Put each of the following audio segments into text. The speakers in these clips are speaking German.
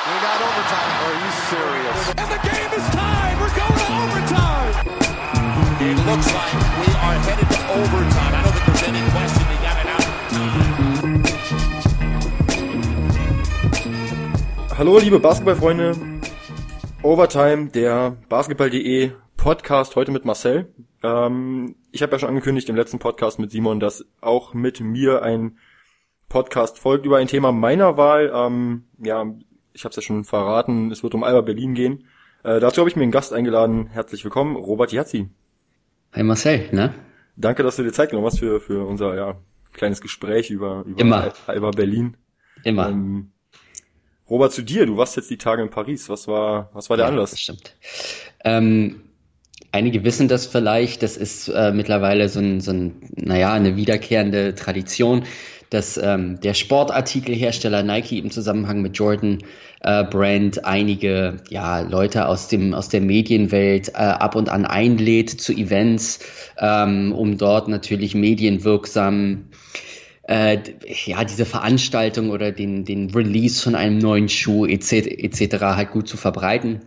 We got overtime. Are you serious? And the game is tied. We're going to overtime. It looks like we are headed to overtime. I don't think there's any question they got it out. Hallo liebe Basketballfreunde, Overtime, der Basketball.de Podcast heute mit Marcel. Ähm, ich habe ja schon angekündigt im letzten Podcast mit Simon, dass auch mit mir ein Podcast folgt über ein Thema meiner Wahl. Ähm, ja, ich habe es ja schon verraten, es wird um Alba Berlin gehen. Äh, dazu habe ich mir einen Gast eingeladen. Herzlich willkommen, Robert Jazzi. Hi Marcel, ne? Danke, dass du dir Zeit genommen hast für, für unser ja, kleines Gespräch über, über Immer. Alba Berlin. Immer. Ähm, Robert, zu dir, du warst jetzt die Tage in Paris. Was war, was war der ja, Anlass? Das stimmt. Ähm, einige wissen das vielleicht, das ist äh, mittlerweile so ein, so ein, naja, eine wiederkehrende Tradition, dass ähm, der Sportartikelhersteller Nike im Zusammenhang mit Jordan äh, Brand einige ja, Leute aus, dem, aus der Medienwelt äh, ab und an einlädt zu Events, ähm, um dort natürlich medienwirksam äh, ja, diese Veranstaltung oder den, den Release von einem neuen Schuh etc. etc. halt gut zu verbreiten.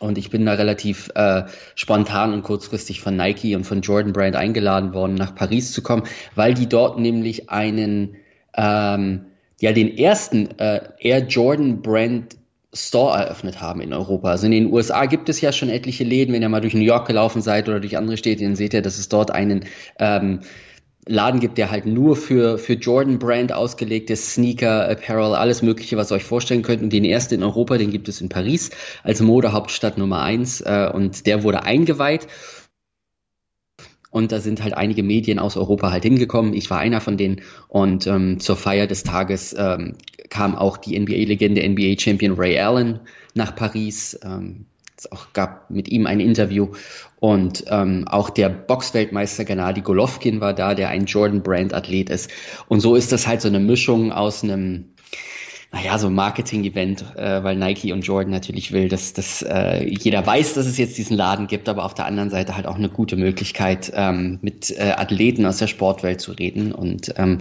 Und ich bin da relativ äh, spontan und kurzfristig von Nike und von Jordan Brand eingeladen worden, nach Paris zu kommen, weil die dort nämlich einen, ähm, ja, den ersten äh, Air Jordan Brand Store eröffnet haben in Europa. Also in den USA gibt es ja schon etliche Läden. Wenn ihr mal durch New York gelaufen seid oder durch andere Städte, dann seht ihr, dass es dort einen ähm, Laden gibt, der halt nur für, für Jordan Brand ausgelegt ist, Sneaker, Apparel, alles mögliche, was ihr euch vorstellen könnt. Und den ersten in Europa, den gibt es in Paris als Modehauptstadt Nummer eins äh, und der wurde eingeweiht. Und da sind halt einige Medien aus Europa halt hingekommen. Ich war einer von denen. Und ähm, zur Feier des Tages ähm, kam auch die NBA-Legende, NBA-Champion Ray Allen nach Paris. Ähm, es auch gab mit ihm ein Interview. Und ähm, auch der Boxweltmeister Gennady Golovkin war da, der ein Jordan-Brand-Athlet ist. Und so ist das halt so eine Mischung aus einem naja, so Marketing-Event, äh, weil Nike und Jordan natürlich will, dass, dass äh, jeder weiß, dass es jetzt diesen Laden gibt, aber auf der anderen Seite halt auch eine gute Möglichkeit, ähm, mit äh, Athleten aus der Sportwelt zu reden und ähm,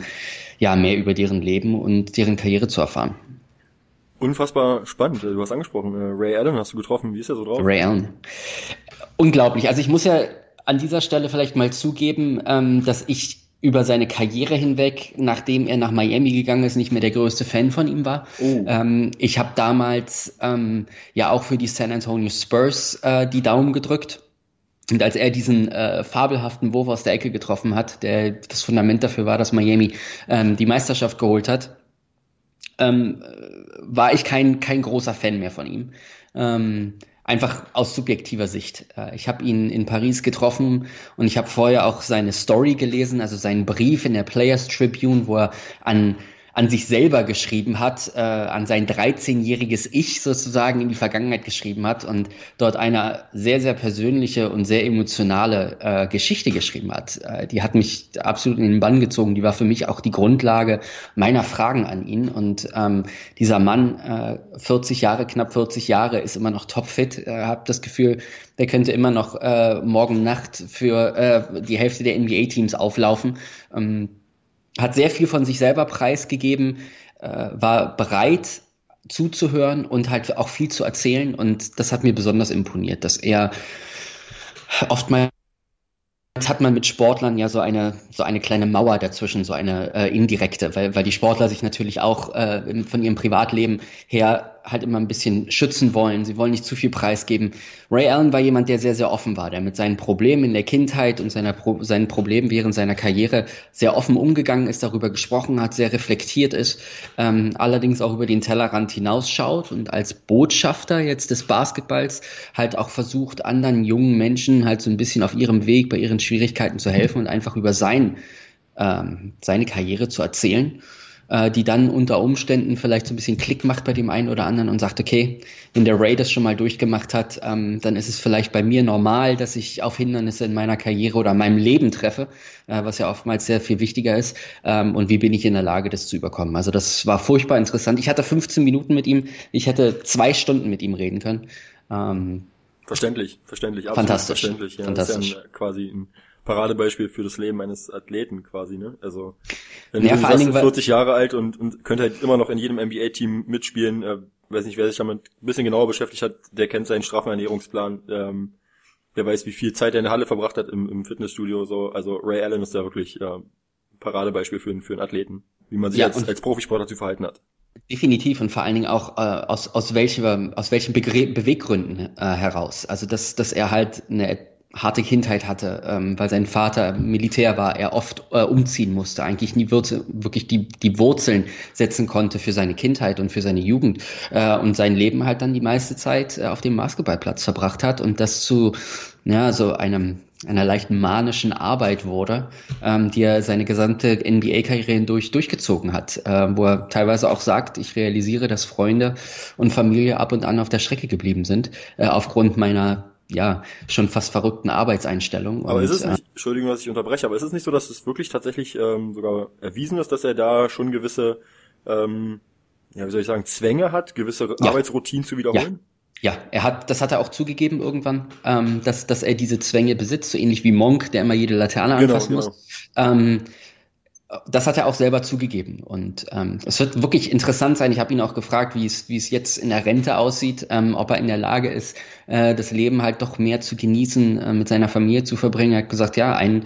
ja, mehr über deren Leben und deren Karriere zu erfahren. Unfassbar spannend. Du hast angesprochen, äh, Ray Allen hast du getroffen. Wie ist er so drauf? Ray Allen. Unglaublich. Also ich muss ja an dieser Stelle vielleicht mal zugeben, ähm, dass ich über seine Karriere hinweg, nachdem er nach Miami gegangen ist, nicht mehr der größte Fan von ihm war. Oh. Ähm, ich habe damals ähm, ja auch für die San Antonio Spurs äh, die Daumen gedrückt. Und als er diesen äh, fabelhaften Wurf aus der Ecke getroffen hat, der das Fundament dafür war, dass Miami ähm, die Meisterschaft geholt hat, ähm, war ich kein, kein großer Fan mehr von ihm. Ähm, einfach aus subjektiver Sicht. Äh, ich habe ihn in Paris getroffen und ich habe vorher auch seine Story gelesen, also seinen Brief in der Players Tribune, wo er an an sich selber geschrieben hat, äh, an sein 13-jähriges Ich sozusagen in die Vergangenheit geschrieben hat und dort eine sehr, sehr persönliche und sehr emotionale äh, Geschichte geschrieben hat. Äh, die hat mich absolut in den Bann gezogen. Die war für mich auch die Grundlage meiner Fragen an ihn. Und ähm, dieser Mann, äh, 40 Jahre, knapp 40 Jahre, ist immer noch topfit. Äh, habe das Gefühl, der könnte immer noch äh, morgen Nacht für äh, die Hälfte der NBA-Teams auflaufen. Ähm, hat sehr viel von sich selber preisgegeben, äh, war bereit zuzuhören und halt auch viel zu erzählen. Und das hat mir besonders imponiert, dass er oftmals hat man mit Sportlern ja so eine so eine kleine Mauer dazwischen, so eine äh, indirekte, weil weil die Sportler sich natürlich auch äh, von ihrem Privatleben her halt immer ein bisschen schützen wollen. Sie wollen nicht zu viel preisgeben. Ray Allen war jemand, der sehr, sehr offen war, der mit seinen Problemen in der Kindheit und seiner Pro seinen Problemen während seiner Karriere sehr offen umgegangen ist, darüber gesprochen hat, sehr reflektiert ist, ähm, allerdings auch über den Tellerrand hinausschaut und als Botschafter jetzt des Basketballs halt auch versucht, anderen jungen Menschen halt so ein bisschen auf ihrem Weg, bei ihren Schwierigkeiten zu helfen und einfach über sein, ähm, seine Karriere zu erzählen äh, die dann unter Umständen vielleicht so ein bisschen Klick macht bei dem einen oder anderen und sagt, okay, wenn der Ray das schon mal durchgemacht hat, ähm, dann ist es vielleicht bei mir normal, dass ich auf Hindernisse in meiner Karriere oder in meinem Leben treffe, äh, was ja oftmals sehr viel wichtiger ist. Ähm, und wie bin ich in der Lage, das zu überkommen? Also das war furchtbar interessant. Ich hatte 15 Minuten mit ihm, ich hätte zwei Stunden mit ihm reden können. Ähm, verständlich, verständlich, absolut fantastisch, verständlich. Ja, fantastisch. Ja ein, quasi ein Paradebeispiel für das Leben eines Athleten quasi, ne? Also wenn Ja, du vor sagst, Dingen, weil- 40 Jahre alt und, und könnte halt immer noch in jedem NBA-Team mitspielen, äh, weiß nicht, wer sich damit ein bisschen genauer beschäftigt hat, der kennt seinen Strafenernährungsplan. Ähm, der weiß, wie viel Zeit er in der Halle verbracht hat im, im Fitnessstudio. So, also Ray Allen ist da wirklich äh, Paradebeispiel für, für einen Athleten, wie man sich ja, als, als Profisportler zu verhalten hat. Definitiv und vor allen Dingen auch äh, aus, aus, welcher, aus welchen Begr Beweggründen äh, heraus. Also dass, dass er halt eine harte Kindheit hatte, ähm, weil sein Vater Militär war, er oft äh, umziehen musste, eigentlich nie wirklich die, die Wurzeln setzen konnte für seine Kindheit und für seine Jugend äh, und sein Leben halt dann die meiste Zeit äh, auf dem Basketballplatz verbracht hat und das zu ja, so einem einer leichten manischen Arbeit wurde, ähm, die er seine gesamte NBA-Karriere hindurch durchgezogen hat, äh, wo er teilweise auch sagt, ich realisiere, dass Freunde und Familie ab und an auf der Strecke geblieben sind, äh, aufgrund meiner ja, schon fast verrückten Arbeitseinstellung. Aber und, ist es nicht, äh, Entschuldigung, dass ich unterbreche, aber ist es nicht so, dass es wirklich tatsächlich ähm, sogar erwiesen ist, dass er da schon gewisse, ähm, ja, wie soll ich sagen, Zwänge hat, gewisse ja. Arbeitsroutinen zu wiederholen? Ja. ja. er hat, das hat er auch zugegeben irgendwann, ähm, dass, dass er diese Zwänge besitzt, so ähnlich wie Monk, der immer jede Laterne genau, anfassen genau. muss. Ähm, das hat er auch selber zugegeben. Und ähm, es wird wirklich interessant sein. Ich habe ihn auch gefragt, wie es, wie es jetzt in der Rente aussieht, ähm, ob er in der Lage ist, äh, das Leben halt doch mehr zu genießen, äh, mit seiner Familie zu verbringen. Er hat gesagt, ja, ein,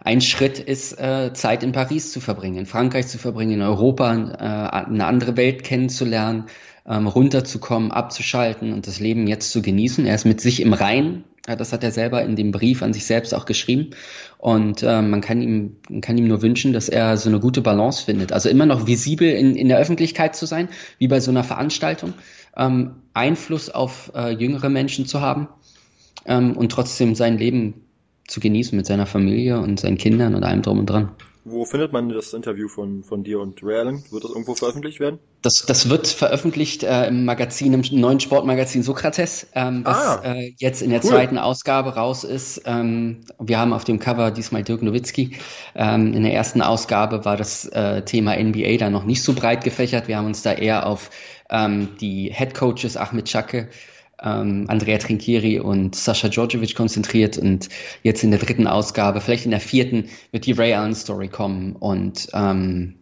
ein Schritt ist, äh, Zeit in Paris zu verbringen, in Frankreich zu verbringen, in Europa, äh, eine andere Welt kennenzulernen, ähm, runterzukommen, abzuschalten und das Leben jetzt zu genießen. Er ist mit sich im Rein. Das hat er selber in dem Brief an sich selbst auch geschrieben. Und äh, man kann ihm, man kann ihm nur wünschen, dass er so eine gute Balance findet. Also immer noch visibel in, in der Öffentlichkeit zu sein, wie bei so einer Veranstaltung, ähm, Einfluss auf äh, jüngere Menschen zu haben ähm, und trotzdem sein Leben zu genießen mit seiner Familie und seinen Kindern und allem drum und dran. Wo findet man das Interview von, von dir und Ray Allen? Wird das irgendwo veröffentlicht werden? Das, das wird veröffentlicht äh, im Magazin, im neuen Sportmagazin Sokrates, ähm, was ah, äh, jetzt in der cool. zweiten Ausgabe raus ist. Ähm, wir haben auf dem Cover diesmal Dirk Nowitzki. Ähm, in der ersten Ausgabe war das äh, Thema NBA da noch nicht so breit gefächert. Wir haben uns da eher auf ähm, die Head Coaches Ahmed Chake ähm, Andrea Trinchieri und Sascha Djordjevic konzentriert und jetzt in der dritten Ausgabe, vielleicht in der vierten, wird die Ray Allen Story kommen und ähm,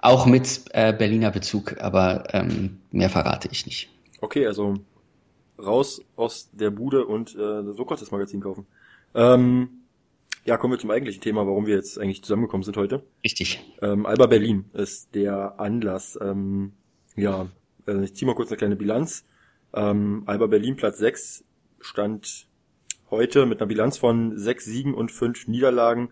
auch mit äh, Berliner Bezug, aber ähm, mehr verrate ich nicht. Okay, also raus aus der Bude und äh, das Sokrates Magazin kaufen. Ähm, ja, kommen wir zum eigentlichen Thema, warum wir jetzt eigentlich zusammengekommen sind heute. Richtig. Ähm, Alba Berlin ist der Anlass. Ähm, ja, äh, ich ziehe mal kurz eine kleine Bilanz. Ähm, Alba Berlin Platz 6 stand heute mit einer Bilanz von sechs Siegen und fünf Niederlagen.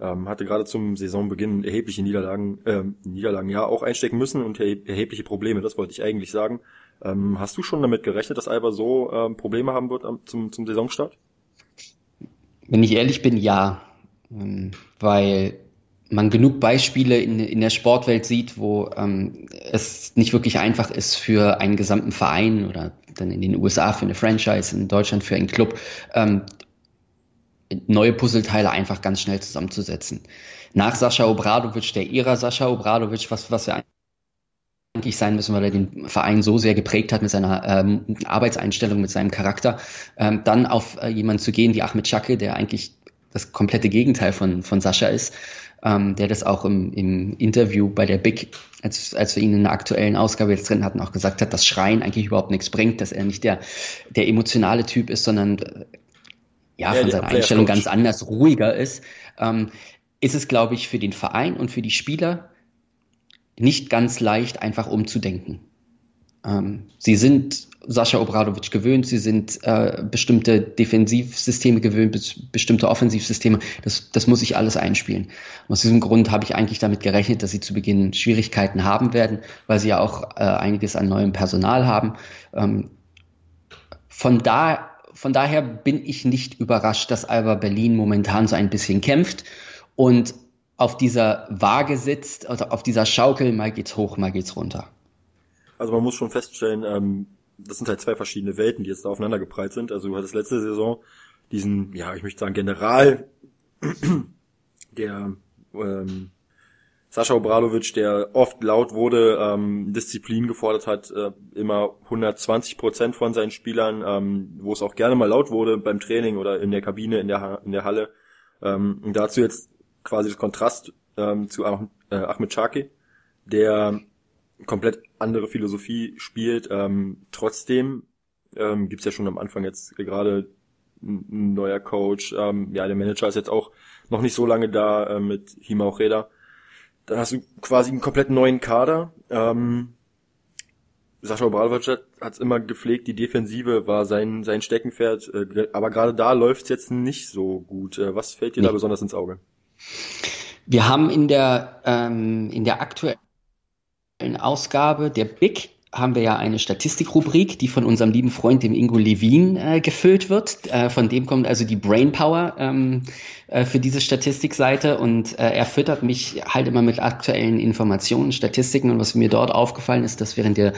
Ähm, hatte gerade zum Saisonbeginn erhebliche Niederlagen, ähm, Niederlagen ja auch einstecken müssen und erhebliche Probleme, das wollte ich eigentlich sagen. Ähm, hast du schon damit gerechnet, dass Alba so ähm, Probleme haben wird zum, zum Saisonstart? Wenn ich ehrlich bin, ja. Ähm, weil man genug Beispiele in, in der Sportwelt sieht, wo ähm, es nicht wirklich einfach ist für einen gesamten Verein oder dann in den USA für eine Franchise, in Deutschland für einen Club, ähm, neue Puzzleteile einfach ganz schnell zusammenzusetzen. Nach Sascha Obradovic, der Ära Sascha Obradovic, was, was wir eigentlich sein müssen, weil er den Verein so sehr geprägt hat mit seiner ähm, Arbeitseinstellung, mit seinem Charakter, ähm, dann auf äh, jemanden zu gehen wie Ahmed Chake, der eigentlich das komplette Gegenteil von, von Sascha ist, ähm, der das auch im, im Interview bei der Big, als, als wir ihn in der aktuellen Ausgabe jetzt drin hatten, auch gesagt hat, dass Schreien eigentlich überhaupt nichts bringt, dass er nicht der, der emotionale Typ ist, sondern äh, ja, von seiner Einstellung ganz anders, ruhiger ist, ähm, ist es, glaube ich, für den Verein und für die Spieler nicht ganz leicht, einfach umzudenken. Ähm, sie sind Sascha Obradovic gewöhnt, sie sind äh, bestimmte Defensivsysteme gewöhnt, be bestimmte Offensivsysteme. Das, das muss ich alles einspielen. Und aus diesem Grund habe ich eigentlich damit gerechnet, dass sie zu Beginn Schwierigkeiten haben werden, weil sie ja auch äh, einiges an neuem Personal haben. Ähm, von da von daher bin ich nicht überrascht, dass Alba Berlin momentan so ein bisschen kämpft und auf dieser Waage sitzt, also auf dieser Schaukel, mal geht's hoch, mal geht's runter. Also man muss schon feststellen, ähm, das sind halt zwei verschiedene Welten, die jetzt da aufeinander geprallt sind. Also du hattest letzte Saison diesen, ja, ich möchte sagen, General, der ähm, Sascha Obradovic, der oft laut wurde, ähm, Disziplin gefordert hat, äh, immer 120 Prozent von seinen Spielern, ähm, wo es auch gerne mal laut wurde beim Training oder in der Kabine, in der, in der Halle. Ähm, dazu jetzt quasi das Kontrast ähm, zu äh, Ahmed Chaki, der komplett andere Philosophie spielt. Ähm, trotzdem ähm, gibt ja schon am Anfang jetzt gerade ein neuer Coach. Ähm, ja, der Manager ist jetzt auch noch nicht so lange da äh, mit Hima Reda. Dann hast du quasi einen komplett neuen Kader. Ähm, Sascha Obradovic hat es immer gepflegt, die Defensive war sein, sein Steckenpferd, äh, aber gerade da läuft es jetzt nicht so gut. Äh, was fällt dir nee. da besonders ins Auge? Wir haben in der, ähm, in der aktuellen Ausgabe der Big haben wir ja eine Statistikrubrik, die von unserem lieben Freund, dem Ingo Levin, äh, gefüllt wird. Äh, von dem kommt also die Brainpower ähm, äh, für diese Statistikseite und äh, er füttert mich halt immer mit aktuellen Informationen, Statistiken und was mir dort aufgefallen ist, dass während der,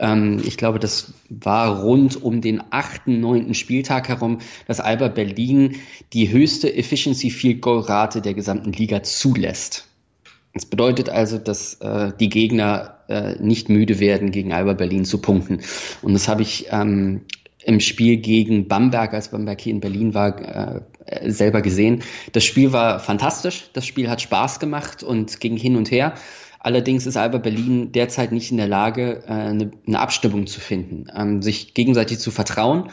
ähm, ich glaube, das war rund um den achten, neunten Spieltag herum, dass Alba Berlin die höchste Efficiency Field Goal Rate der gesamten Liga zulässt. Das bedeutet also, dass äh, die Gegner äh, nicht müde werden, gegen Alba Berlin zu punkten. Und das habe ich ähm, im Spiel gegen Bamberg, als Bamberg hier in Berlin war, äh, selber gesehen. Das Spiel war fantastisch, das Spiel hat Spaß gemacht und ging hin und her. Allerdings ist Alba Berlin derzeit nicht in der Lage, äh, eine, eine Abstimmung zu finden, ähm, sich gegenseitig zu vertrauen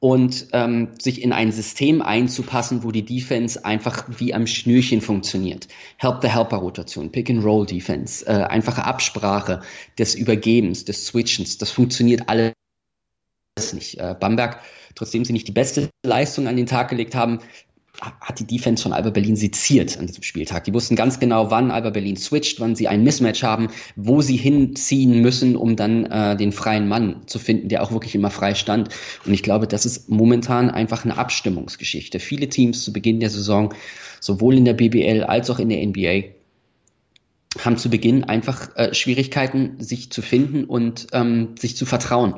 und ähm, sich in ein System einzupassen, wo die Defense einfach wie am Schnürchen funktioniert. Help-the-Helper-Rotation, Pick-and-Roll-Defense, äh, einfache Absprache des Übergebens, des Switchens, das funktioniert alles nicht. Äh, Bamberg, trotzdem sie nicht die beste Leistung an den Tag gelegt haben, hat die Defense von Alba Berlin seziert an diesem Spieltag. Die wussten ganz genau, wann Alba Berlin switcht, wann sie ein Mismatch haben, wo sie hinziehen müssen, um dann äh, den freien Mann zu finden, der auch wirklich immer frei stand. Und ich glaube, das ist momentan einfach eine Abstimmungsgeschichte. Viele Teams zu Beginn der Saison, sowohl in der BBL als auch in der NBA, haben zu Beginn einfach äh, Schwierigkeiten, sich zu finden und ähm, sich zu vertrauen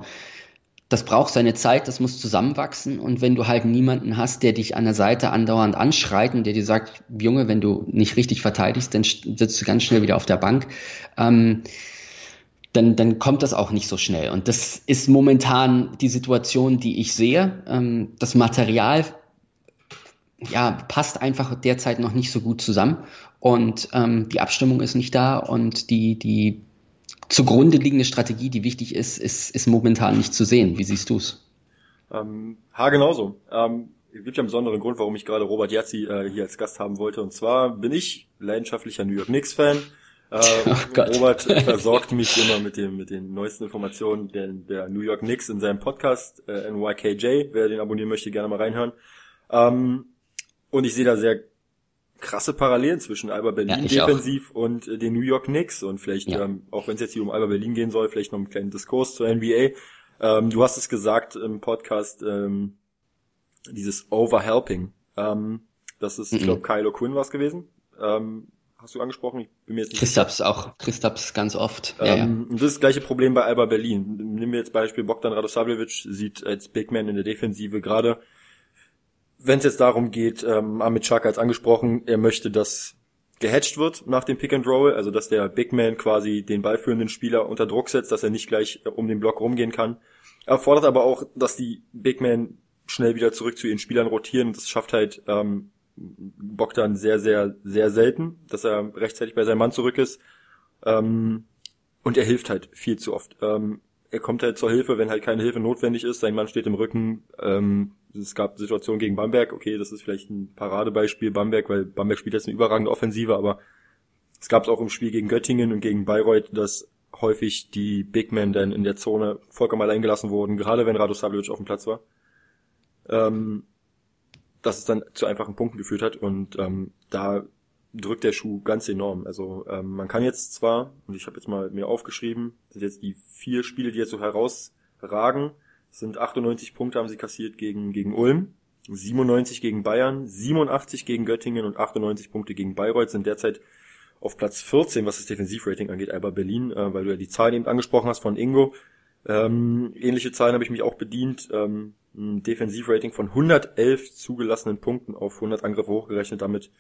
das braucht seine Zeit, das muss zusammenwachsen. Und wenn du halt niemanden hast, der dich an der Seite andauernd anschreit und der dir sagt, Junge, wenn du nicht richtig verteidigst, dann sitzt du ganz schnell wieder auf der Bank, ähm, dann, dann kommt das auch nicht so schnell. Und das ist momentan die Situation, die ich sehe. Ähm, das Material ja, passt einfach derzeit noch nicht so gut zusammen. Und ähm, die Abstimmung ist nicht da und die, die zugrunde liegende Strategie, die wichtig ist, ist, ist momentan nicht zu sehen. Wie siehst du es? Ähm, ha, genauso. Ähm, es gibt ja einen besonderen Grund, warum ich gerade Robert Jazzi äh, hier als Gast haben wollte. Und zwar bin ich leidenschaftlicher New York Knicks-Fan. Äh, oh Robert versorgt mich immer mit dem mit den neuesten Informationen der, der New York Knicks in seinem Podcast äh, NYKJ. Wer den abonnieren möchte, gerne mal reinhören. Ähm, und ich sehe da sehr krasse Parallelen zwischen Alba Berlin ja, defensiv auch. und äh, den New York Knicks und vielleicht, ja. ähm, auch wenn es jetzt hier um Alba Berlin gehen soll, vielleicht noch einen kleinen Diskurs zur NBA. Ähm, du hast es gesagt im Podcast, ähm, dieses Overhelping. Ähm, das ist, mhm. ich glaube, Kylo Quinn war es gewesen. Ähm, hast du angesprochen? Ich bin mir jetzt nicht Christaps auch, Christaps ganz oft. Ähm, ja, ja. Und das ist das gleiche Problem bei Alba Berlin. Nehmen wir jetzt Beispiel Bogdan Radosavljevic, sieht als Big Man in der Defensive gerade wenn es jetzt darum geht, ähm, Amit Chaka als angesprochen, er möchte, dass gehatcht wird nach dem Pick and Roll, also dass der Big Man quasi den ballführenden Spieler unter Druck setzt, dass er nicht gleich äh, um den Block rumgehen kann. Er fordert aber auch, dass die Big Man schnell wieder zurück zu ihren Spielern rotieren. Das schafft halt ähm, Bogdan sehr, sehr, sehr selten, dass er rechtzeitig bei seinem Mann zurück ist. Ähm, und er hilft halt viel zu oft. Ähm, er kommt halt zur Hilfe, wenn halt keine Hilfe notwendig ist. Sein Mann steht im Rücken. Ähm, es gab Situationen gegen Bamberg. Okay, das ist vielleicht ein Paradebeispiel Bamberg, weil Bamberg spielt jetzt eine überragende Offensive, aber es gab es auch im Spiel gegen Göttingen und gegen Bayreuth, dass häufig die Big Men dann in der Zone vollkommen allein gelassen wurden, gerade wenn Rado Savljevic auf dem Platz war. Ähm, dass es dann zu einfachen Punkten geführt hat und ähm, da drückt der Schuh ganz enorm. Also ähm, man kann jetzt zwar, und ich habe jetzt mal mir aufgeschrieben, sind jetzt die vier Spiele, die jetzt so herausragen, sind 98 Punkte haben sie kassiert gegen, gegen Ulm, 97 gegen Bayern, 87 gegen Göttingen und 98 Punkte gegen Bayreuth sind derzeit auf Platz 14, was das Defensivrating angeht, aber Berlin, äh, weil du ja die Zahlen eben angesprochen hast von Ingo. Ähm, ähnliche Zahlen habe ich mich auch bedient. Ähm, ein Defensivrating von 111 zugelassenen Punkten auf 100 Angriffe hochgerechnet, damit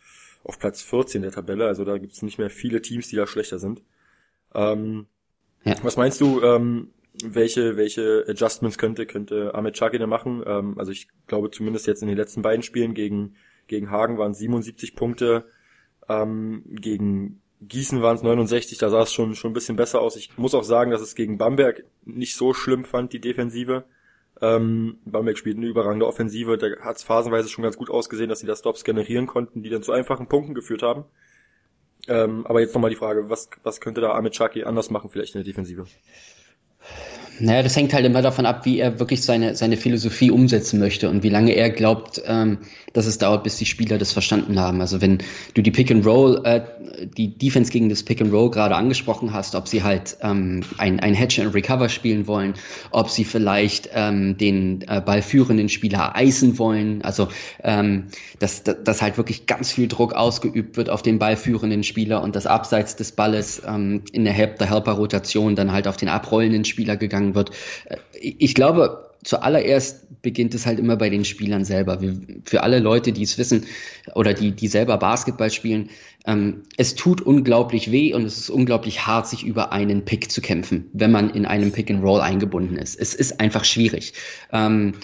auf Platz 14 der Tabelle. Also da gibt es nicht mehr viele Teams, die da schlechter sind. Ähm, ja. Was meinst du, ähm, welche, welche Adjustments könnte, könnte Ahmed Chagine machen? Ähm, also ich glaube zumindest jetzt in den letzten beiden Spielen gegen, gegen Hagen waren 77 Punkte, ähm, gegen Gießen waren es 69, da sah es schon, schon ein bisschen besser aus. Ich muss auch sagen, dass es gegen Bamberg nicht so schlimm fand, die Defensive. Ähm, Bamberg spielt eine überragende Offensive, da hat es phasenweise schon ganz gut ausgesehen, dass sie da Stops generieren konnten, die dann zu einfachen Punkten geführt haben. Ähm, aber jetzt nochmal die Frage, was, was könnte da Ahmed Chaki anders machen vielleicht in der Defensive? Naja, das hängt halt immer davon ab, wie er wirklich seine, seine Philosophie umsetzen möchte und wie lange er glaubt, ähm, dass es dauert, bis die Spieler das verstanden haben. Also wenn du die Pick and Roll, äh, die Defense gegen das Pick and Roll gerade angesprochen hast, ob sie halt ähm, ein, ein Hedge and Recover spielen wollen, ob sie vielleicht ähm, den äh, ballführenden Spieler eisen wollen, also ähm, dass, dass halt wirklich ganz viel Druck ausgeübt wird auf den ballführenden Spieler und das abseits des Balles ähm, in der Help-the-Helper-Rotation dann halt auf den abrollenden Spieler gegangen wird. Äh, ich glaube, zuallererst beginnt es halt immer bei den Spielern selber. Wir, für alle Leute, die es wissen oder die, die selber Basketball spielen, ähm, es tut unglaublich weh und es ist unglaublich hart, sich über einen Pick zu kämpfen, wenn man in einem Pick and Roll eingebunden ist. Es ist einfach schwierig. Ähm,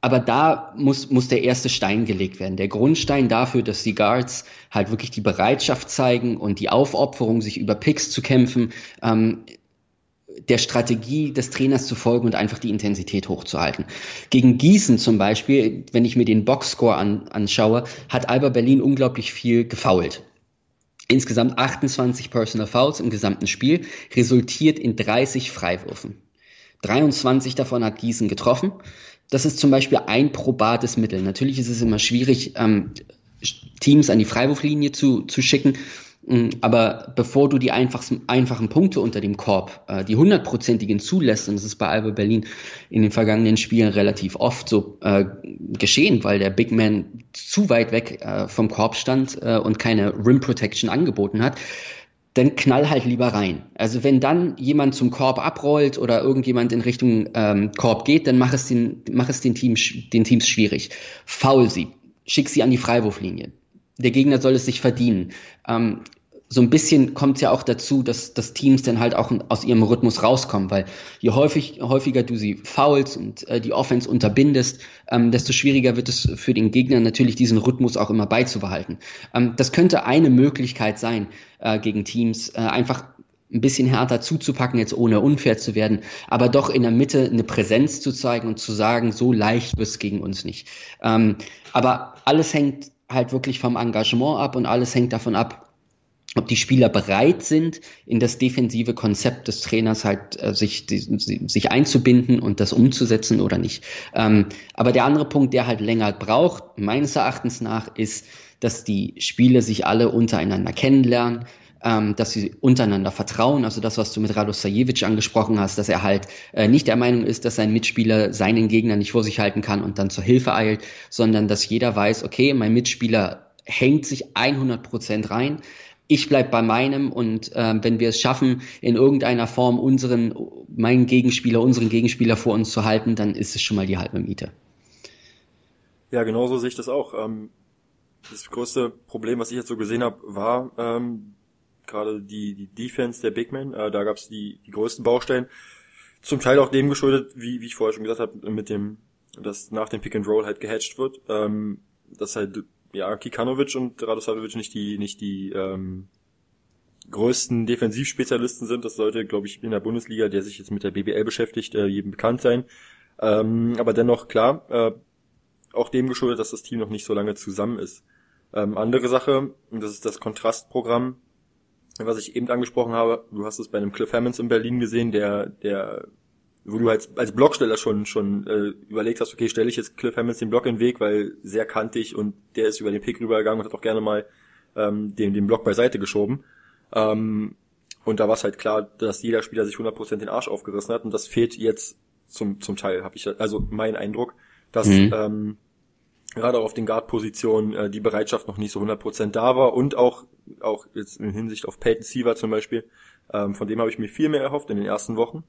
aber da muss, muss der erste Stein gelegt werden. Der Grundstein dafür, dass die Guards halt wirklich die Bereitschaft zeigen und die Aufopferung, sich über Picks zu kämpfen, ähm, der Strategie des Trainers zu folgen und einfach die Intensität hochzuhalten. Gegen Gießen zum Beispiel, wenn ich mir den Boxscore an, anschaue, hat Alba Berlin unglaublich viel gefoult. Insgesamt 28 Personal Fouls im gesamten Spiel, resultiert in 30 Freiwürfen. 23 davon hat Gießen getroffen. Das ist zum Beispiel ein probates Mittel. Natürlich ist es immer schwierig, ähm, Teams an die Freiwurflinie zu, zu schicken aber bevor du die einfachsten, einfachen Punkte unter dem Korb, äh, die hundertprozentigen zulässt, und das ist bei Alba Berlin in den vergangenen Spielen relativ oft so äh, geschehen, weil der Big Man zu weit weg äh, vom Korb stand äh, und keine Rim Protection angeboten hat, dann knall halt lieber rein. Also wenn dann jemand zum Korb abrollt oder irgendjemand in Richtung ähm, Korb geht, dann mach es den, mach es den, Team, den Teams schwierig. Foul sie, schick sie an die Freiwurflinie der Gegner soll es sich verdienen. Ähm, so ein bisschen kommt es ja auch dazu, dass, dass Teams dann halt auch aus ihrem Rhythmus rauskommen, weil je häufig, häufiger du sie faulst und äh, die Offense unterbindest, ähm, desto schwieriger wird es für den Gegner natürlich diesen Rhythmus auch immer beizubehalten. Ähm, das könnte eine Möglichkeit sein äh, gegen Teams, äh, einfach ein bisschen härter zuzupacken, jetzt ohne unfair zu werden, aber doch in der Mitte eine Präsenz zu zeigen und zu sagen, so leicht wird es gegen uns nicht. Ähm, aber alles hängt halt wirklich vom Engagement ab und alles hängt davon ab, ob die Spieler bereit sind, in das defensive Konzept des Trainers halt äh, sich, die, sich einzubinden und das umzusetzen oder nicht. Ähm, aber der andere Punkt, der halt länger braucht, meines Erachtens nach, ist, dass die Spieler sich alle untereinander kennenlernen, ähm, dass sie untereinander vertrauen. Also das, was du mit Radosajevic angesprochen hast, dass er halt äh, nicht der Meinung ist, dass sein Mitspieler seinen Gegner nicht vor sich halten kann und dann zur Hilfe eilt, sondern dass jeder weiß, okay, mein Mitspieler hängt sich 100 Prozent rein. Ich bleib bei meinem und äh, wenn wir es schaffen, in irgendeiner Form unseren, meinen Gegenspieler, unseren Gegenspieler vor uns zu halten, dann ist es schon mal die halbe Miete. Ja, genauso sehe ich das auch. Ähm, das größte Problem, was ich jetzt so gesehen habe, war, ähm, gerade die, die Defense der Big Men, äh, da gab es die, die größten Baustellen. Zum Teil auch dem geschuldet, wie, wie ich vorher schon gesagt habe, mit dem, dass nach dem Pick and Roll halt gehatcht wird, ähm, dass halt ja Kikanovic und Radosavljevic nicht die nicht die ähm, größten Defensivspezialisten sind. Das sollte, glaube ich, in der Bundesliga, der sich jetzt mit der BBL beschäftigt, äh, jedem bekannt sein. Ähm, aber dennoch klar, äh, auch dem geschuldet, dass das Team noch nicht so lange zusammen ist. Ähm, andere Sache, und das ist das Kontrastprogramm, was ich eben angesprochen habe, du hast es bei einem Cliff Hammonds in Berlin gesehen, der, der, wo du als, als Blocksteller schon, schon äh, überlegt hast, okay, stelle ich jetzt Cliff Hammonds den Block in den Weg, weil sehr kantig und der ist über den Pick rübergegangen und hat auch gerne mal ähm, den, den Block beiseite geschoben. Ähm, und da war es halt klar, dass jeder Spieler sich 100% den Arsch aufgerissen hat und das fehlt jetzt zum, zum Teil, habe ich, also mein Eindruck, dass mhm. ähm, gerade auf den Guard-Positionen äh, die Bereitschaft noch nicht so 100% da war und auch auch jetzt in Hinsicht auf Peyton Siever zum Beispiel, ähm, von dem habe ich mir viel mehr erhofft in den ersten Wochen.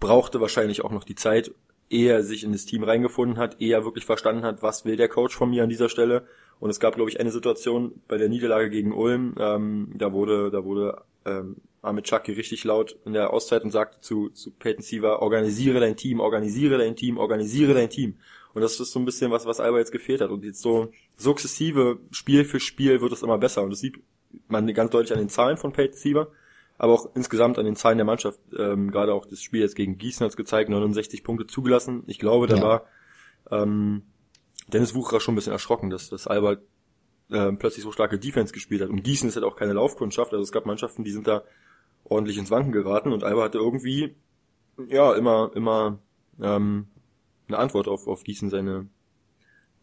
Brauchte wahrscheinlich auch noch die Zeit, ehe er sich in das Team reingefunden hat, ehe er wirklich verstanden hat, was will der Coach von mir an dieser Stelle. Und es gab, glaube ich, eine Situation bei der Niederlage gegen Ulm, ähm, da wurde, da wurde ähm, Ahmed Chucky richtig laut in der Auszeit und sagte zu, zu Peyton Siever, organisiere dein Team, organisiere dein Team, organisiere dein Team. Und das ist so ein bisschen was, was Alba jetzt gefehlt hat. Und jetzt so sukzessive, Spiel für Spiel wird es immer besser. Und es sieht man ganz deutlich an den Zahlen von Peyton Siever, aber auch insgesamt an den Zahlen der Mannschaft. Ähm, Gerade auch das Spiel jetzt gegen Gießen hat es gezeigt, 69 Punkte zugelassen. Ich glaube, da ja. war ähm, Dennis Wucherer schon ein bisschen erschrocken, dass, dass Alba äh, plötzlich so starke Defense gespielt hat. Und Gießen ist halt auch keine Laufkundschaft, also es gab Mannschaften, die sind da ordentlich ins Wanken geraten und Alba hatte irgendwie ja immer immer ähm, eine Antwort auf, auf Gießen seine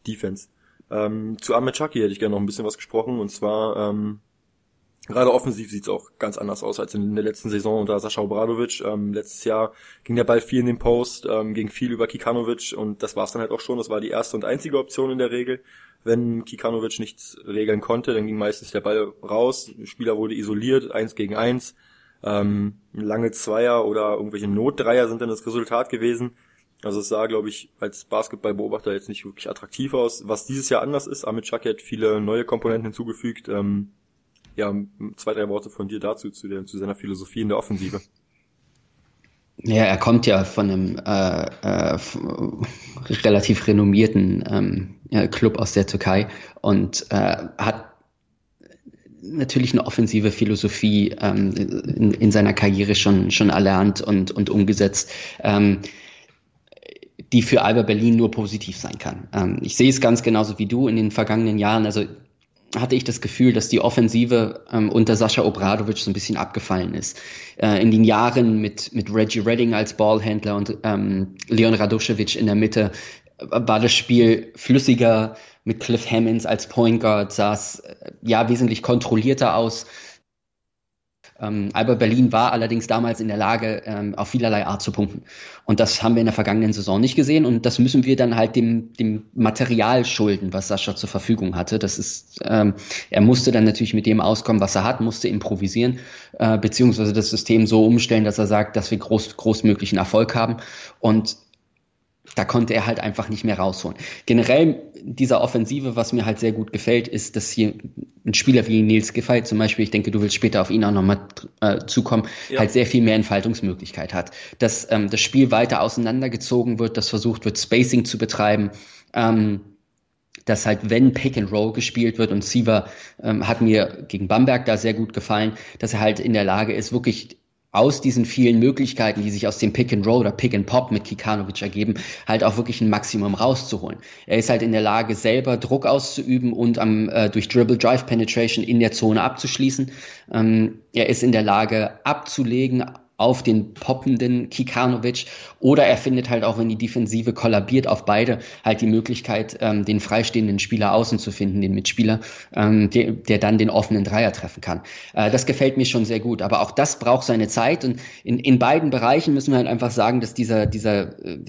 Defense. Ähm, zu Ahmed Chucky hätte ich gerne noch ein bisschen was gesprochen und zwar ähm, gerade offensiv sieht's auch ganz anders aus als in der letzten Saison unter Sascha Obradovic. Ähm, letztes Jahr ging der Ball viel in den Post, ähm, ging viel über Kikanovic und das war's dann halt auch schon. Das war die erste und einzige Option in der Regel. Wenn Kikanovic nichts regeln konnte, dann ging meistens der Ball raus, der Spieler wurde isoliert, eins gegen eins. Ähm, lange Zweier oder irgendwelche Notdreier sind dann das Resultat gewesen. Also es sah, glaube ich, als Basketballbeobachter jetzt nicht wirklich attraktiv aus. Was dieses Jahr anders ist, Amit Chaki hat viele neue Komponenten hinzugefügt. Ähm, ja, zwei, drei Worte von dir dazu, zu, der, zu seiner Philosophie in der Offensive. Ja, er kommt ja von einem äh, äh, relativ renommierten ähm, Club aus der Türkei und äh, hat natürlich eine offensive Philosophie ähm, in, in, seiner Karriere schon, schon erlernt und, und umgesetzt. Ähm, die für Alba Berlin nur positiv sein kann. Ähm, ich sehe es ganz genauso wie du in den vergangenen Jahren. Also hatte ich das Gefühl, dass die Offensive ähm, unter Sascha Obradovic so ein bisschen abgefallen ist. Äh, in den Jahren mit, mit Reggie Redding als Ballhändler und ähm, Leon Radoschewitsch in der Mitte äh, war das Spiel flüssiger, mit Cliff Hammonds als Point Guard sah es äh, ja wesentlich kontrollierter aus. Ähm, Alba Berlin war allerdings damals in der Lage, ähm, auf vielerlei Art zu punkten. Und das haben wir in der vergangenen Saison nicht gesehen. Und das müssen wir dann halt dem, dem Material schulden, was Sascha zur Verfügung hatte. Das ist, ähm, er musste dann natürlich mit dem auskommen, was er hat, musste improvisieren, äh, beziehungsweise das System so umstellen, dass er sagt, dass wir groß, großmöglichen Erfolg haben. Und da konnte er halt einfach nicht mehr rausholen. Generell dieser Offensive, was mir halt sehr gut gefällt, ist, dass hier ein Spieler wie Nils Giffey zum Beispiel, ich denke, du willst später auf ihn auch nochmal äh, zukommen, ja. halt sehr viel mehr Entfaltungsmöglichkeit hat. Dass ähm, das Spiel weiter auseinandergezogen wird, dass versucht wird, Spacing zu betreiben. Ähm, dass halt, wenn Pick and Roll gespielt wird und Siever ähm, hat mir gegen Bamberg da sehr gut gefallen, dass er halt in der Lage ist, wirklich aus diesen vielen Möglichkeiten, die sich aus dem Pick and Roll oder Pick and Pop mit Kikanovic ergeben, halt auch wirklich ein Maximum rauszuholen. Er ist halt in der Lage, selber Druck auszuüben und am, äh, durch Dribble Drive Penetration in der Zone abzuschließen. Ähm, er ist in der Lage, abzulegen, auf den poppenden Kikanovic. Oder er findet halt auch, wenn die Defensive kollabiert auf beide, halt die Möglichkeit, ähm, den freistehenden Spieler außen zu finden, den Mitspieler, ähm, der, der dann den offenen Dreier treffen kann. Äh, das gefällt mir schon sehr gut, aber auch das braucht seine Zeit. Und in, in beiden Bereichen müssen wir halt einfach sagen, dass dieser, dieser, äh,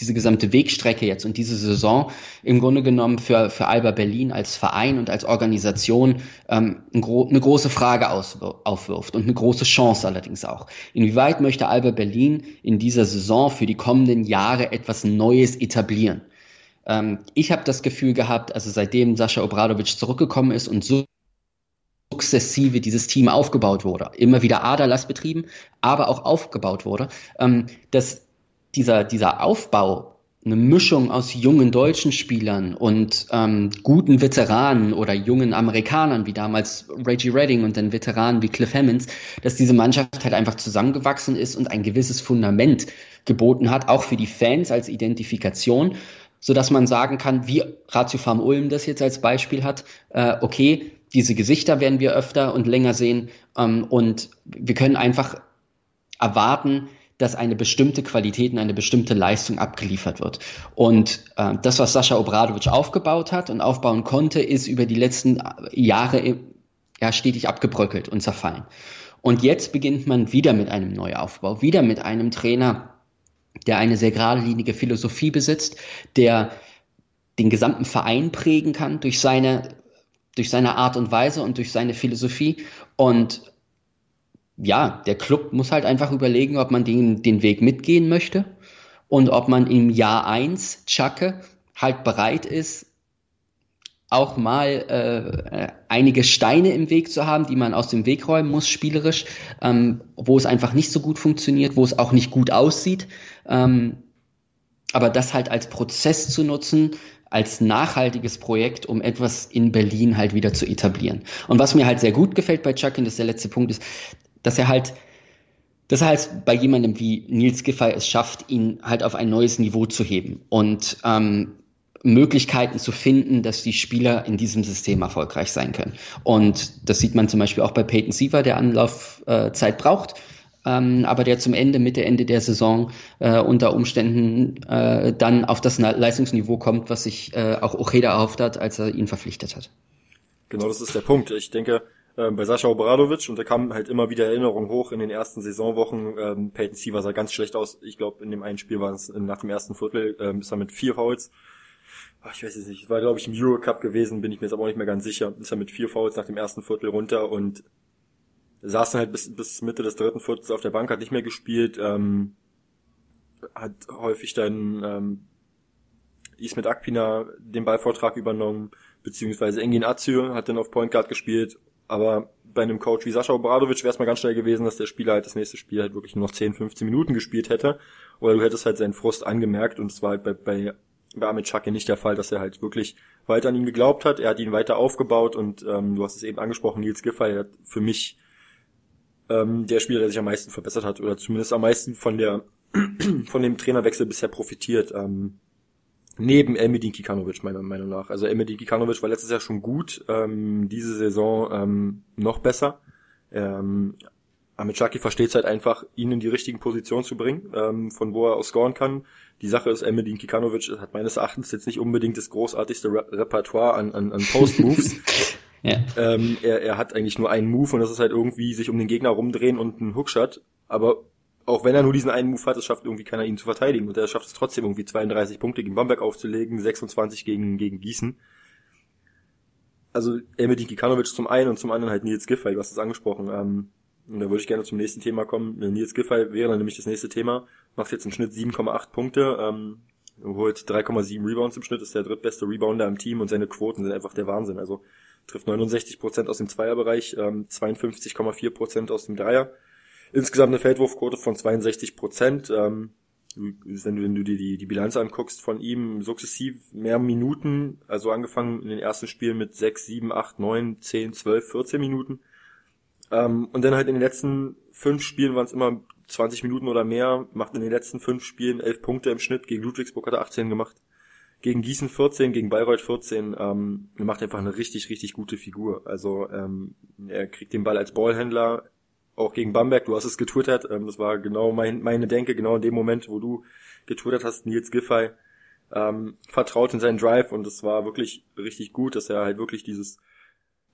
diese gesamte Wegstrecke jetzt und diese Saison im Grunde genommen für, für Alba Berlin als Verein und als Organisation ähm, ein gro eine große Frage aufwirft und eine große Chance allerdings auch. Inwieweit möchte Alba Berlin in dieser Saison für die kommenden Jahre etwas Neues etablieren? Ähm, ich habe das Gefühl gehabt, also seitdem Sascha Obradovic zurückgekommen ist und so sukzessive dieses Team aufgebaut wurde, immer wieder Aderlass betrieben, aber auch aufgebaut wurde, ähm, dass dieser, dieser Aufbau, eine Mischung aus jungen deutschen Spielern und ähm, guten Veteranen oder jungen Amerikanern, wie damals Reggie Redding und dann Veteranen wie Cliff Hammonds, dass diese Mannschaft halt einfach zusammengewachsen ist und ein gewisses Fundament geboten hat, auch für die Fans als Identifikation, so dass man sagen kann, wie Ratio Farm Ulm das jetzt als Beispiel hat, äh, okay, diese Gesichter werden wir öfter und länger sehen ähm, und wir können einfach erwarten, dass eine bestimmte Qualität und eine bestimmte Leistung abgeliefert wird. Und äh, das, was Sascha Obradovic aufgebaut hat und aufbauen konnte, ist über die letzten Jahre ja, stetig abgebröckelt und zerfallen. Und jetzt beginnt man wieder mit einem Neuaufbau, wieder mit einem Trainer, der eine sehr geradlinige Philosophie besitzt, der den gesamten Verein prägen kann durch seine, durch seine Art und Weise und durch seine Philosophie. Und ja, der Club muss halt einfach überlegen, ob man den, den Weg mitgehen möchte und ob man im Jahr eins Chake halt bereit ist, auch mal äh, einige Steine im Weg zu haben, die man aus dem Weg räumen muss, spielerisch, ähm, wo es einfach nicht so gut funktioniert, wo es auch nicht gut aussieht. Ähm, aber das halt als Prozess zu nutzen, als nachhaltiges Projekt, um etwas in Berlin halt wieder zu etablieren. Und was mir halt sehr gut gefällt bei Chuck, und das ist der letzte Punkt, ist, dass er halt, dass er halt bei jemandem wie Nils Giffey es schafft, ihn halt auf ein neues Niveau zu heben und ähm, Möglichkeiten zu finden, dass die Spieler in diesem System erfolgreich sein können. Und das sieht man zum Beispiel auch bei Peyton Siever, der Anlaufzeit äh, braucht ähm, aber der zum Ende, Mitte, Ende der Saison äh, unter Umständen äh, dann auf das Leistungsniveau kommt, was sich äh, auch Ojeda erhofft hat, als er ihn verpflichtet hat. Genau, das ist der Punkt. Ich denke, äh, bei Sascha Obradovic, und da kam halt immer wieder Erinnerungen hoch in den ersten Saisonwochen, ähm, Peyton Siever sah ganz schlecht aus. Ich glaube, in dem einen Spiel war es nach dem ersten Viertel, ähm, ist er mit vier Fouls Ach, ich weiß es nicht, war glaube ich im Eurocup gewesen, bin ich mir jetzt aber auch nicht mehr ganz sicher. Ist er mit vier Fouls nach dem ersten Viertel runter und saß dann halt bis, bis Mitte des dritten Viertels auf der Bank, hat nicht mehr gespielt, ähm, hat häufig dann ähm, Ismet Akpina den Ballvortrag übernommen, beziehungsweise Engin Azür hat dann auf Point Guard gespielt, aber bei einem Coach wie Sascha Obradovic wäre es mal ganz schnell gewesen, dass der Spieler halt das nächste Spiel halt wirklich nur noch 10, 15 Minuten gespielt hätte, oder du hättest halt seinen Frust angemerkt und es war halt bei, bei, bei Amit Chake nicht der Fall, dass er halt wirklich weiter an ihn geglaubt hat, er hat ihn weiter aufgebaut und ähm, du hast es eben angesprochen, Nils Giffey hat für mich ähm, der Spieler, der sich am meisten verbessert hat oder zumindest am meisten von der von dem Trainerwechsel bisher profitiert. Ähm, neben Elmedin Kikanovic meiner Meinung nach. Also Elmedin Kikanovic war letztes Jahr schon gut, ähm, diese Saison ähm, noch besser. Ähm, Chaki versteht es halt einfach, ihn in die richtigen Positionen zu bringen, ähm, von wo er aus scoren kann. Die Sache ist, Elmedin Kikanovic hat meines Erachtens jetzt nicht unbedingt das großartigste Re Repertoire an, an, an Post-Moves. Ja. Ähm, er, er hat eigentlich nur einen Move und das ist halt irgendwie sich um den Gegner rumdrehen und einen Hookshot. Aber auch wenn er nur diesen einen Move hat, es schafft irgendwie keiner ihn zu verteidigen. Und er schafft es trotzdem irgendwie 32 Punkte gegen Bamberg aufzulegen, 26 gegen, gegen Gießen. Also Elmedin Kikanovic zum einen und zum anderen halt Nils Giffey, du hast es angesprochen. Ähm, und da würde ich gerne zum nächsten Thema kommen. Nils Giffey wäre dann nämlich das nächste Thema. Macht jetzt im Schnitt 7,8 Punkte, ähm, holt 3,7 Rebounds im Schnitt, ist der drittbeste Rebounder im Team und seine Quoten sind einfach der Wahnsinn. Also trifft 69 Prozent aus dem Zweierbereich, ähm, 52,4 Prozent aus dem Dreier. Insgesamt eine Feldwurfquote von 62 Prozent. Ähm, wenn du, wenn du dir die, die Bilanz anguckst von ihm, sukzessiv mehr Minuten, also angefangen in den ersten Spielen mit 6, 7, 8, 9, 10, 12, 14 Minuten. Ähm, und dann halt in den letzten fünf Spielen waren es immer 20 Minuten oder mehr, macht in den letzten fünf Spielen elf Punkte im Schnitt, gegen Ludwigsburg hat er 18 gemacht gegen Gießen 14, gegen Bayreuth 14, ähm, macht einfach eine richtig, richtig gute Figur. Also ähm, er kriegt den Ball als Ballhändler, auch gegen Bamberg, du hast es getwittert, ähm, das war genau mein, meine Denke, genau in dem Moment, wo du getwittert hast, Nils Giffey ähm, vertraut in seinen Drive und es war wirklich richtig gut, dass er halt wirklich dieses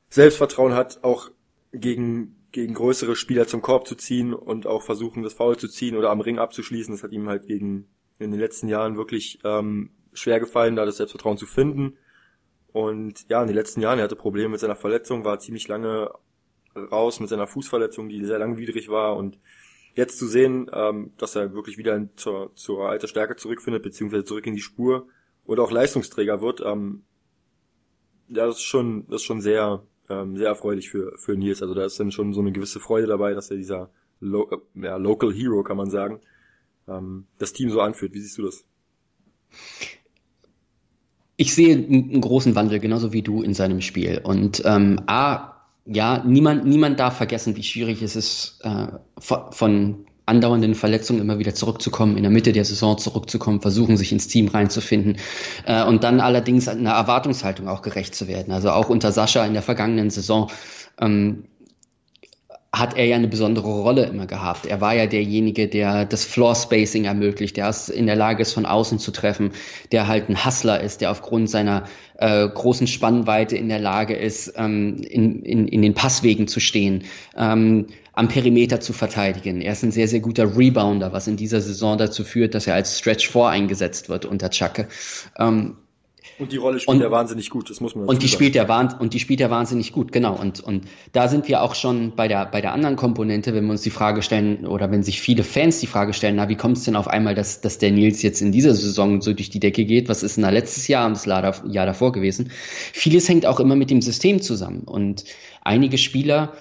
Selbstvertrauen hat, auch gegen gegen größere Spieler zum Korb zu ziehen und auch versuchen, das Foul zu ziehen oder am Ring abzuschließen. Das hat ihm halt gegen in den letzten Jahren wirklich ähm, schwer gefallen, da das Selbstvertrauen zu finden. Und ja, in den letzten Jahren, er hatte Probleme mit seiner Verletzung, war ziemlich lange raus mit seiner Fußverletzung, die sehr langwidrig war. Und jetzt zu sehen, ähm, dass er wirklich wieder zur, zur alter Stärke zurückfindet, beziehungsweise zurück in die Spur und auch Leistungsträger wird, ähm, ja, das ist schon, das ist schon sehr, ähm, sehr erfreulich für, für Nils. Also da ist dann schon so eine gewisse Freude dabei, dass er dieser Lo ja, Local Hero, kann man sagen, ähm, das Team so anführt. Wie siehst du das? Ich sehe einen großen Wandel, genauso wie du in seinem Spiel. Und ähm, A, ja, niemand, niemand darf vergessen, wie schwierig es ist, äh, von andauernden Verletzungen immer wieder zurückzukommen, in der Mitte der Saison zurückzukommen, versuchen, sich ins Team reinzufinden äh, und dann allerdings einer Erwartungshaltung auch gerecht zu werden. Also auch unter Sascha in der vergangenen Saison ähm, hat er ja eine besondere Rolle immer gehabt. Er war ja derjenige, der das Floor Spacing ermöglicht, der es in der Lage ist, von außen zu treffen, der halt ein Hustler ist, der aufgrund seiner äh, großen Spannweite in der Lage ist, ähm, in, in, in den Passwegen zu stehen, ähm, am Perimeter zu verteidigen. Er ist ein sehr, sehr guter Rebounder, was in dieser Saison dazu führt, dass er als Stretch 4 eingesetzt wird unter Chake. Ähm, und die Rolle spielt und, er wahnsinnig gut, das muss man Und die sagen. spielt er und die spielt er wahnsinnig gut, genau. Und, und da sind wir auch schon bei der, bei der anderen Komponente, wenn wir uns die Frage stellen, oder wenn sich viele Fans die Frage stellen, na, wie kommt es denn auf einmal, dass, dass der Nils jetzt in dieser Saison so durch die Decke geht? Was ist denn da letztes Jahr und das Jahr davor gewesen? Vieles hängt auch immer mit dem System zusammen. Und einige Spieler,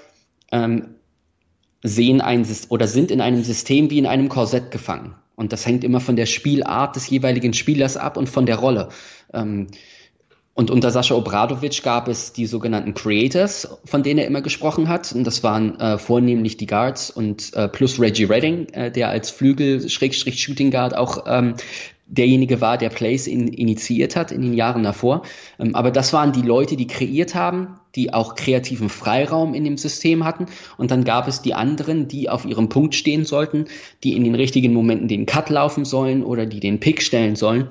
ähm, sehen ein oder sind in einem System wie in einem Korsett gefangen. Und das hängt immer von der Spielart des jeweiligen Spielers ab und von der Rolle. Ähm, und unter Sascha Obradovic gab es die sogenannten Creators, von denen er immer gesprochen hat. Und das waren äh, vornehmlich die Guards und äh, plus Reggie Redding, äh, der als Flügel-Shooting Guard auch ähm, derjenige war, der Plays in, initiiert hat in den Jahren davor. Ähm, aber das waren die Leute, die kreiert haben, die auch kreativen Freiraum in dem System hatten. Und dann gab es die anderen, die auf ihrem Punkt stehen sollten, die in den richtigen Momenten den Cut laufen sollen oder die den Pick stellen sollen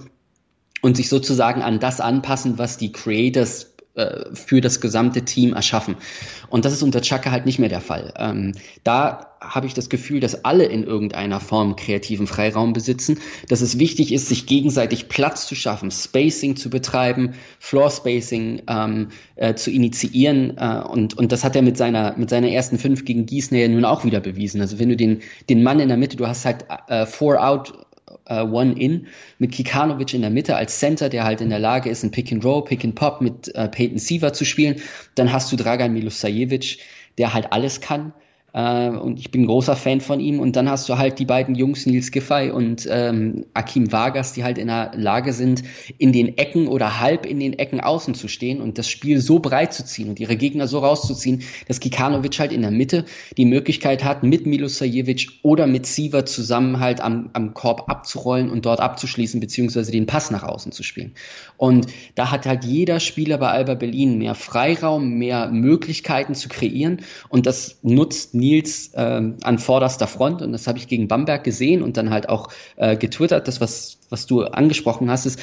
und sich sozusagen an das anpassen, was die Creators äh, für das gesamte Team erschaffen. Und das ist unter Chaka halt nicht mehr der Fall. Ähm, da habe ich das Gefühl, dass alle in irgendeiner Form kreativen Freiraum besitzen, dass es wichtig ist, sich gegenseitig Platz zu schaffen, Spacing zu betreiben, Floor Spacing ähm, äh, zu initiieren. Äh, und, und das hat er mit seiner, mit seiner ersten fünf gegen Gießen ja nun auch wieder bewiesen. Also wenn du den, den Mann in der Mitte, du hast halt äh, Four Out uh, One-In mit Kikanovic in der Mitte als Center, der halt in der Lage ist, ein Pick-and-Roll, Pick-and-Pop mit uh, Peyton Siever zu spielen. Dann hast du Dragan Milosajevic, der halt alles kann. Äh, und ich bin großer Fan von ihm. Und dann hast du halt die beiden Jungs, Nils Giffey und ähm, Akim Vargas, die halt in der Lage sind, in den Ecken oder halb in den Ecken außen zu stehen und das Spiel so breit zu ziehen und ihre Gegner so rauszuziehen, dass Kikanovic halt in der Mitte die Möglichkeit hat, mit Milosajevic oder mit Siva zusammen halt am, am Korb abzurollen und dort abzuschließen, beziehungsweise den Pass nach außen zu spielen. Und da hat halt jeder Spieler bei Alba Berlin mehr Freiraum, mehr Möglichkeiten zu kreieren und das nutzt Nils äh, an vorderster Front und das habe ich gegen Bamberg gesehen und dann halt auch äh, getwittert. Das, was, was du angesprochen hast, ist,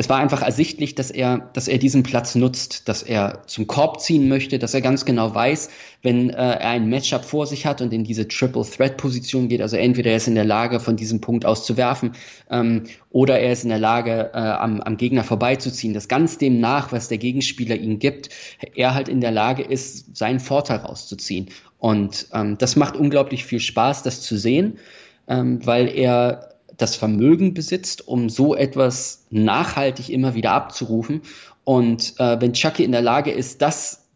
es war einfach ersichtlich, dass er, dass er diesen Platz nutzt, dass er zum Korb ziehen möchte, dass er ganz genau weiß, wenn äh, er ein Matchup vor sich hat und in diese Triple Threat Position geht, also entweder er ist in der Lage, von diesem Punkt aus zu werfen, ähm, oder er ist in der Lage, äh, am, am Gegner vorbeizuziehen, dass ganz dem nach, was der Gegenspieler ihm gibt, er halt in der Lage ist, seinen Vorteil rauszuziehen. Und ähm, das macht unglaublich viel Spaß, das zu sehen, ähm, weil er das Vermögen besitzt, um so etwas nachhaltig immer wieder abzurufen. Und äh, wenn Chucky in der Lage ist, das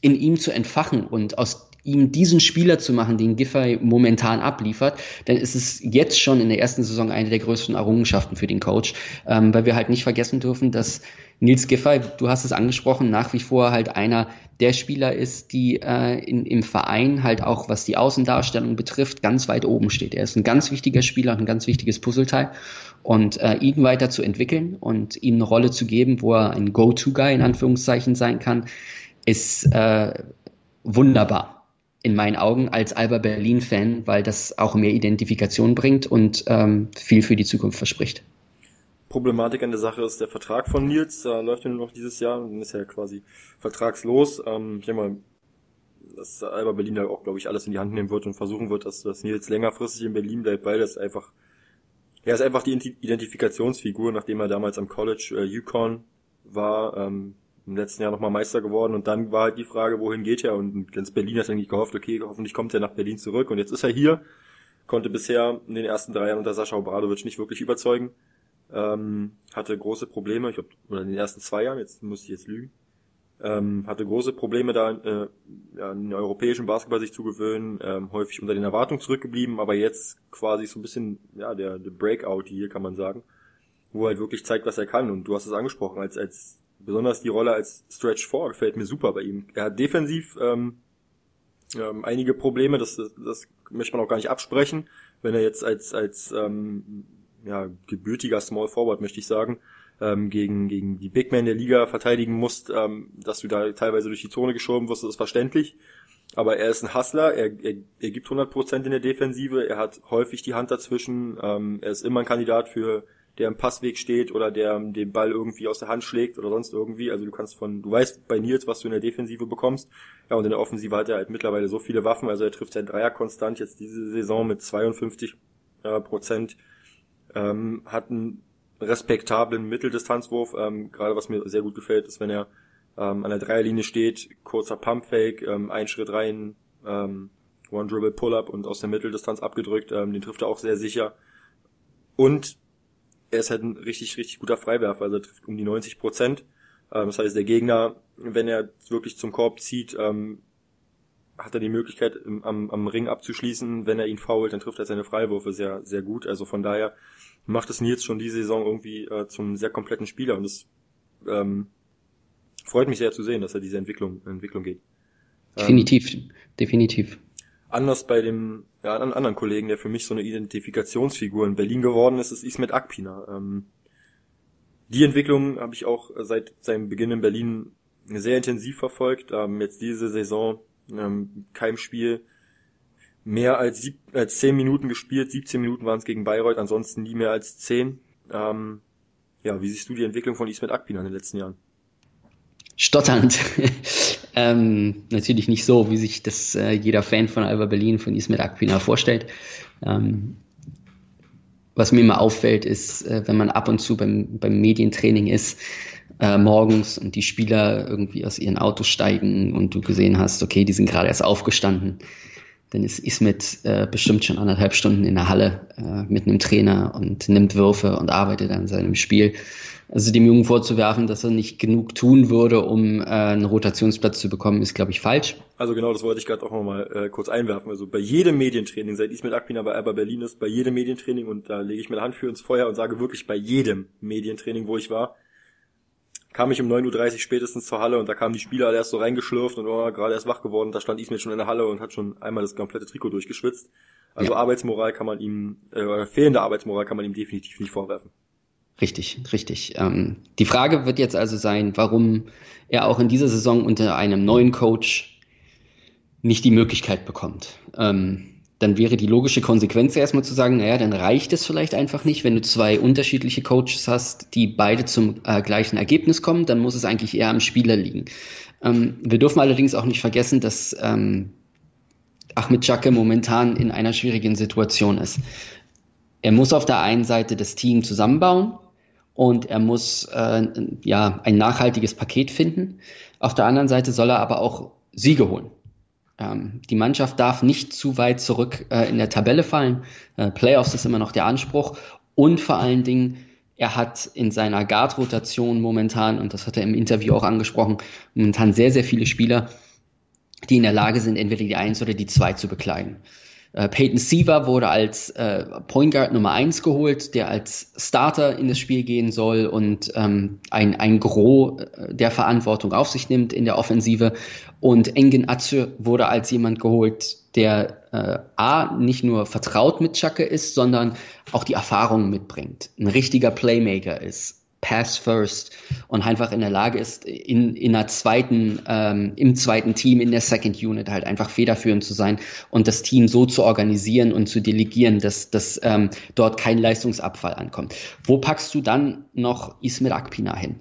in ihm zu entfachen und aus ihm diesen Spieler zu machen, den Giffey momentan abliefert, dann ist es jetzt schon in der ersten Saison eine der größten Errungenschaften für den Coach, ähm, weil wir halt nicht vergessen dürfen, dass Nils Giffey, du hast es angesprochen, nach wie vor halt einer der Spieler ist, die äh, in, im Verein halt auch, was die Außendarstellung betrifft, ganz weit oben steht. Er ist ein ganz wichtiger Spieler, ein ganz wichtiges Puzzleteil. Und äh, ihn weiter zu entwickeln und ihm eine Rolle zu geben, wo er ein Go-To-Guy in Anführungszeichen sein kann, ist äh, wunderbar in meinen Augen als Alba Berlin-Fan, weil das auch mehr Identifikation bringt und ähm, viel für die Zukunft verspricht. Problematik an der Sache ist der Vertrag von Nils, da läuft ja nur noch dieses Jahr und ist ja quasi vertragslos. Ähm, ich denke mal, dass Alba Berlin da auch, glaube ich, alles in die Hand nehmen wird und versuchen wird, dass, dass Nils längerfristig in Berlin bleibt, weil das einfach, er ist einfach die Identifikationsfigur, nachdem er damals am College äh, Yukon war, ähm, im letzten Jahr nochmal Meister geworden. Und dann war halt die Frage, wohin geht er? Und ganz Berlin hat eigentlich gehofft, okay, hoffentlich kommt er nach Berlin zurück. Und jetzt ist er hier, konnte bisher in den ersten drei Jahren unter Sascha Obradovic nicht wirklich überzeugen. Ähm, hatte große Probleme, ich glaube, oder in den ersten zwei Jahren, jetzt muss ich jetzt lügen, ähm, hatte große Probleme da, äh, ja, den europäischen Basketball sich zu gewöhnen, ähm, häufig unter den Erwartungen zurückgeblieben, aber jetzt quasi so ein bisschen, ja, der, der Breakout hier, kann man sagen, wo er halt wirklich zeigt, was er kann. Und du hast es angesprochen, als, als besonders die Rolle als Stretch 4 gefällt mir super bei ihm. Er hat defensiv ähm, ähm, einige Probleme, das, das, das möchte man auch gar nicht absprechen, wenn er jetzt als, als ähm, ja, gebürtiger Small Forward, möchte ich sagen, ähm, gegen, gegen die Big Men der Liga verteidigen musst, ähm, dass du da teilweise durch die Zone geschoben wirst, das ist verständlich. Aber er ist ein Hustler, er, er, er gibt 100% in der Defensive, er hat häufig die Hand dazwischen, ähm, er ist immer ein Kandidat für, der im Passweg steht oder der den Ball irgendwie aus der Hand schlägt oder sonst irgendwie. Also du kannst von, du weißt bei Nils, was du in der Defensive bekommst. Ja, und in der Offensive hat er halt mittlerweile so viele Waffen, also er trifft sein Dreier konstant jetzt diese Saison mit 52 äh, Prozent ähm, hat einen respektablen Mitteldistanzwurf. Ähm, gerade was mir sehr gut gefällt, ist, wenn er ähm, an der Dreierlinie steht, kurzer Pumpfake, ähm, ein Schritt rein, ähm, One Dribble Pull-up und aus der Mitteldistanz abgedrückt. Ähm, den trifft er auch sehr sicher. Und er ist halt ein richtig, richtig guter Freiwerfer. Also er trifft um die 90 Prozent. Ähm, das heißt, der Gegner, wenn er wirklich zum Korb zieht, ähm, hat er die Möglichkeit, im, am, am Ring abzuschließen. Wenn er ihn fault, dann trifft er seine Freiwürfe sehr, sehr gut. Also von daher macht es Nils schon die Saison irgendwie äh, zum sehr kompletten Spieler und es ähm, freut mich sehr zu sehen, dass er diese Entwicklung, Entwicklung geht. Definitiv, ähm, definitiv. Anders bei dem ja, einen anderen Kollegen, der für mich so eine Identifikationsfigur in Berlin geworden ist, ist Ismet Akpina. Ähm, die Entwicklung habe ich auch seit seinem Beginn in Berlin sehr intensiv verfolgt. Ähm, jetzt diese Saison ähm, kein Spiel mehr als, sieb, als 10 Minuten gespielt, 17 Minuten waren es gegen Bayreuth, ansonsten nie mehr als 10. Ähm, ja, wie siehst du die Entwicklung von Ismet Akpina in den letzten Jahren? Stotternd. Ähm, natürlich nicht so, wie sich das äh, jeder Fan von Alba Berlin, von Ismet Akpina vorstellt. Ähm, was mir immer auffällt, ist, äh, wenn man ab und zu beim, beim Medientraining ist, äh, morgens und die Spieler irgendwie aus ihren Autos steigen und du gesehen hast, okay, die sind gerade erst aufgestanden, dann ist Ismet äh, bestimmt schon anderthalb Stunden in der Halle äh, mit einem Trainer und nimmt Würfe und arbeitet an seinem Spiel. Also dem Jungen vorzuwerfen, dass er nicht genug tun würde, um äh, einen Rotationsplatz zu bekommen, ist, glaube ich, falsch. Also genau, das wollte ich gerade auch nochmal äh, kurz einwerfen. Also bei jedem Medientraining, seit Ismet Akpina bei Alba Berlin ist, bei jedem Medientraining, und da lege ich meine Hand für ins Feuer und sage wirklich bei jedem Medientraining, wo ich war, kam ich um 9.30 Uhr spätestens zur Halle und da kamen die Spieler alle erst so reingeschlürft und oh, gerade erst wach geworden. Da stand Ismet schon in der Halle und hat schon einmal das komplette Trikot durchgeschwitzt. Also ja. Arbeitsmoral kann man ihm, äh, fehlende Arbeitsmoral kann man ihm definitiv nicht vorwerfen. Richtig, richtig. Ähm, die Frage wird jetzt also sein, warum er auch in dieser Saison unter einem neuen Coach nicht die Möglichkeit bekommt. Ähm, dann wäre die logische Konsequenz erstmal zu sagen, naja, dann reicht es vielleicht einfach nicht, wenn du zwei unterschiedliche Coaches hast, die beide zum äh, gleichen Ergebnis kommen, dann muss es eigentlich eher am Spieler liegen. Ähm, wir dürfen allerdings auch nicht vergessen, dass ähm, Ahmed Chake momentan in einer schwierigen Situation ist. Er muss auf der einen Seite das Team zusammenbauen, und er muss äh, ja ein nachhaltiges Paket finden. Auf der anderen Seite soll er aber auch Siege holen. Ähm, die Mannschaft darf nicht zu weit zurück äh, in der Tabelle fallen. Äh, Playoffs ist immer noch der Anspruch und vor allen Dingen er hat in seiner Guard-Rotation momentan, und das hat er im Interview auch angesprochen, momentan sehr, sehr viele Spieler, die in der Lage sind, entweder die Eins oder die Zwei zu bekleiden. Äh, Peyton Seaver wurde als äh, Point Guard Nummer eins geholt, der als Starter in das Spiel gehen soll und ähm, ein, ein Gros äh, der Verantwortung auf sich nimmt in der Offensive. Und Engin Atsu wurde als jemand geholt, der äh, A, nicht nur vertraut mit Chaka ist, sondern auch die Erfahrung mitbringt, ein richtiger Playmaker ist, Pass First und einfach in der Lage ist, in, in einer zweiten, ähm, im zweiten Team, in der Second Unit halt einfach federführend zu sein und das Team so zu organisieren und zu delegieren, dass, dass ähm, dort kein Leistungsabfall ankommt. Wo packst du dann noch Ismail Akpina hin?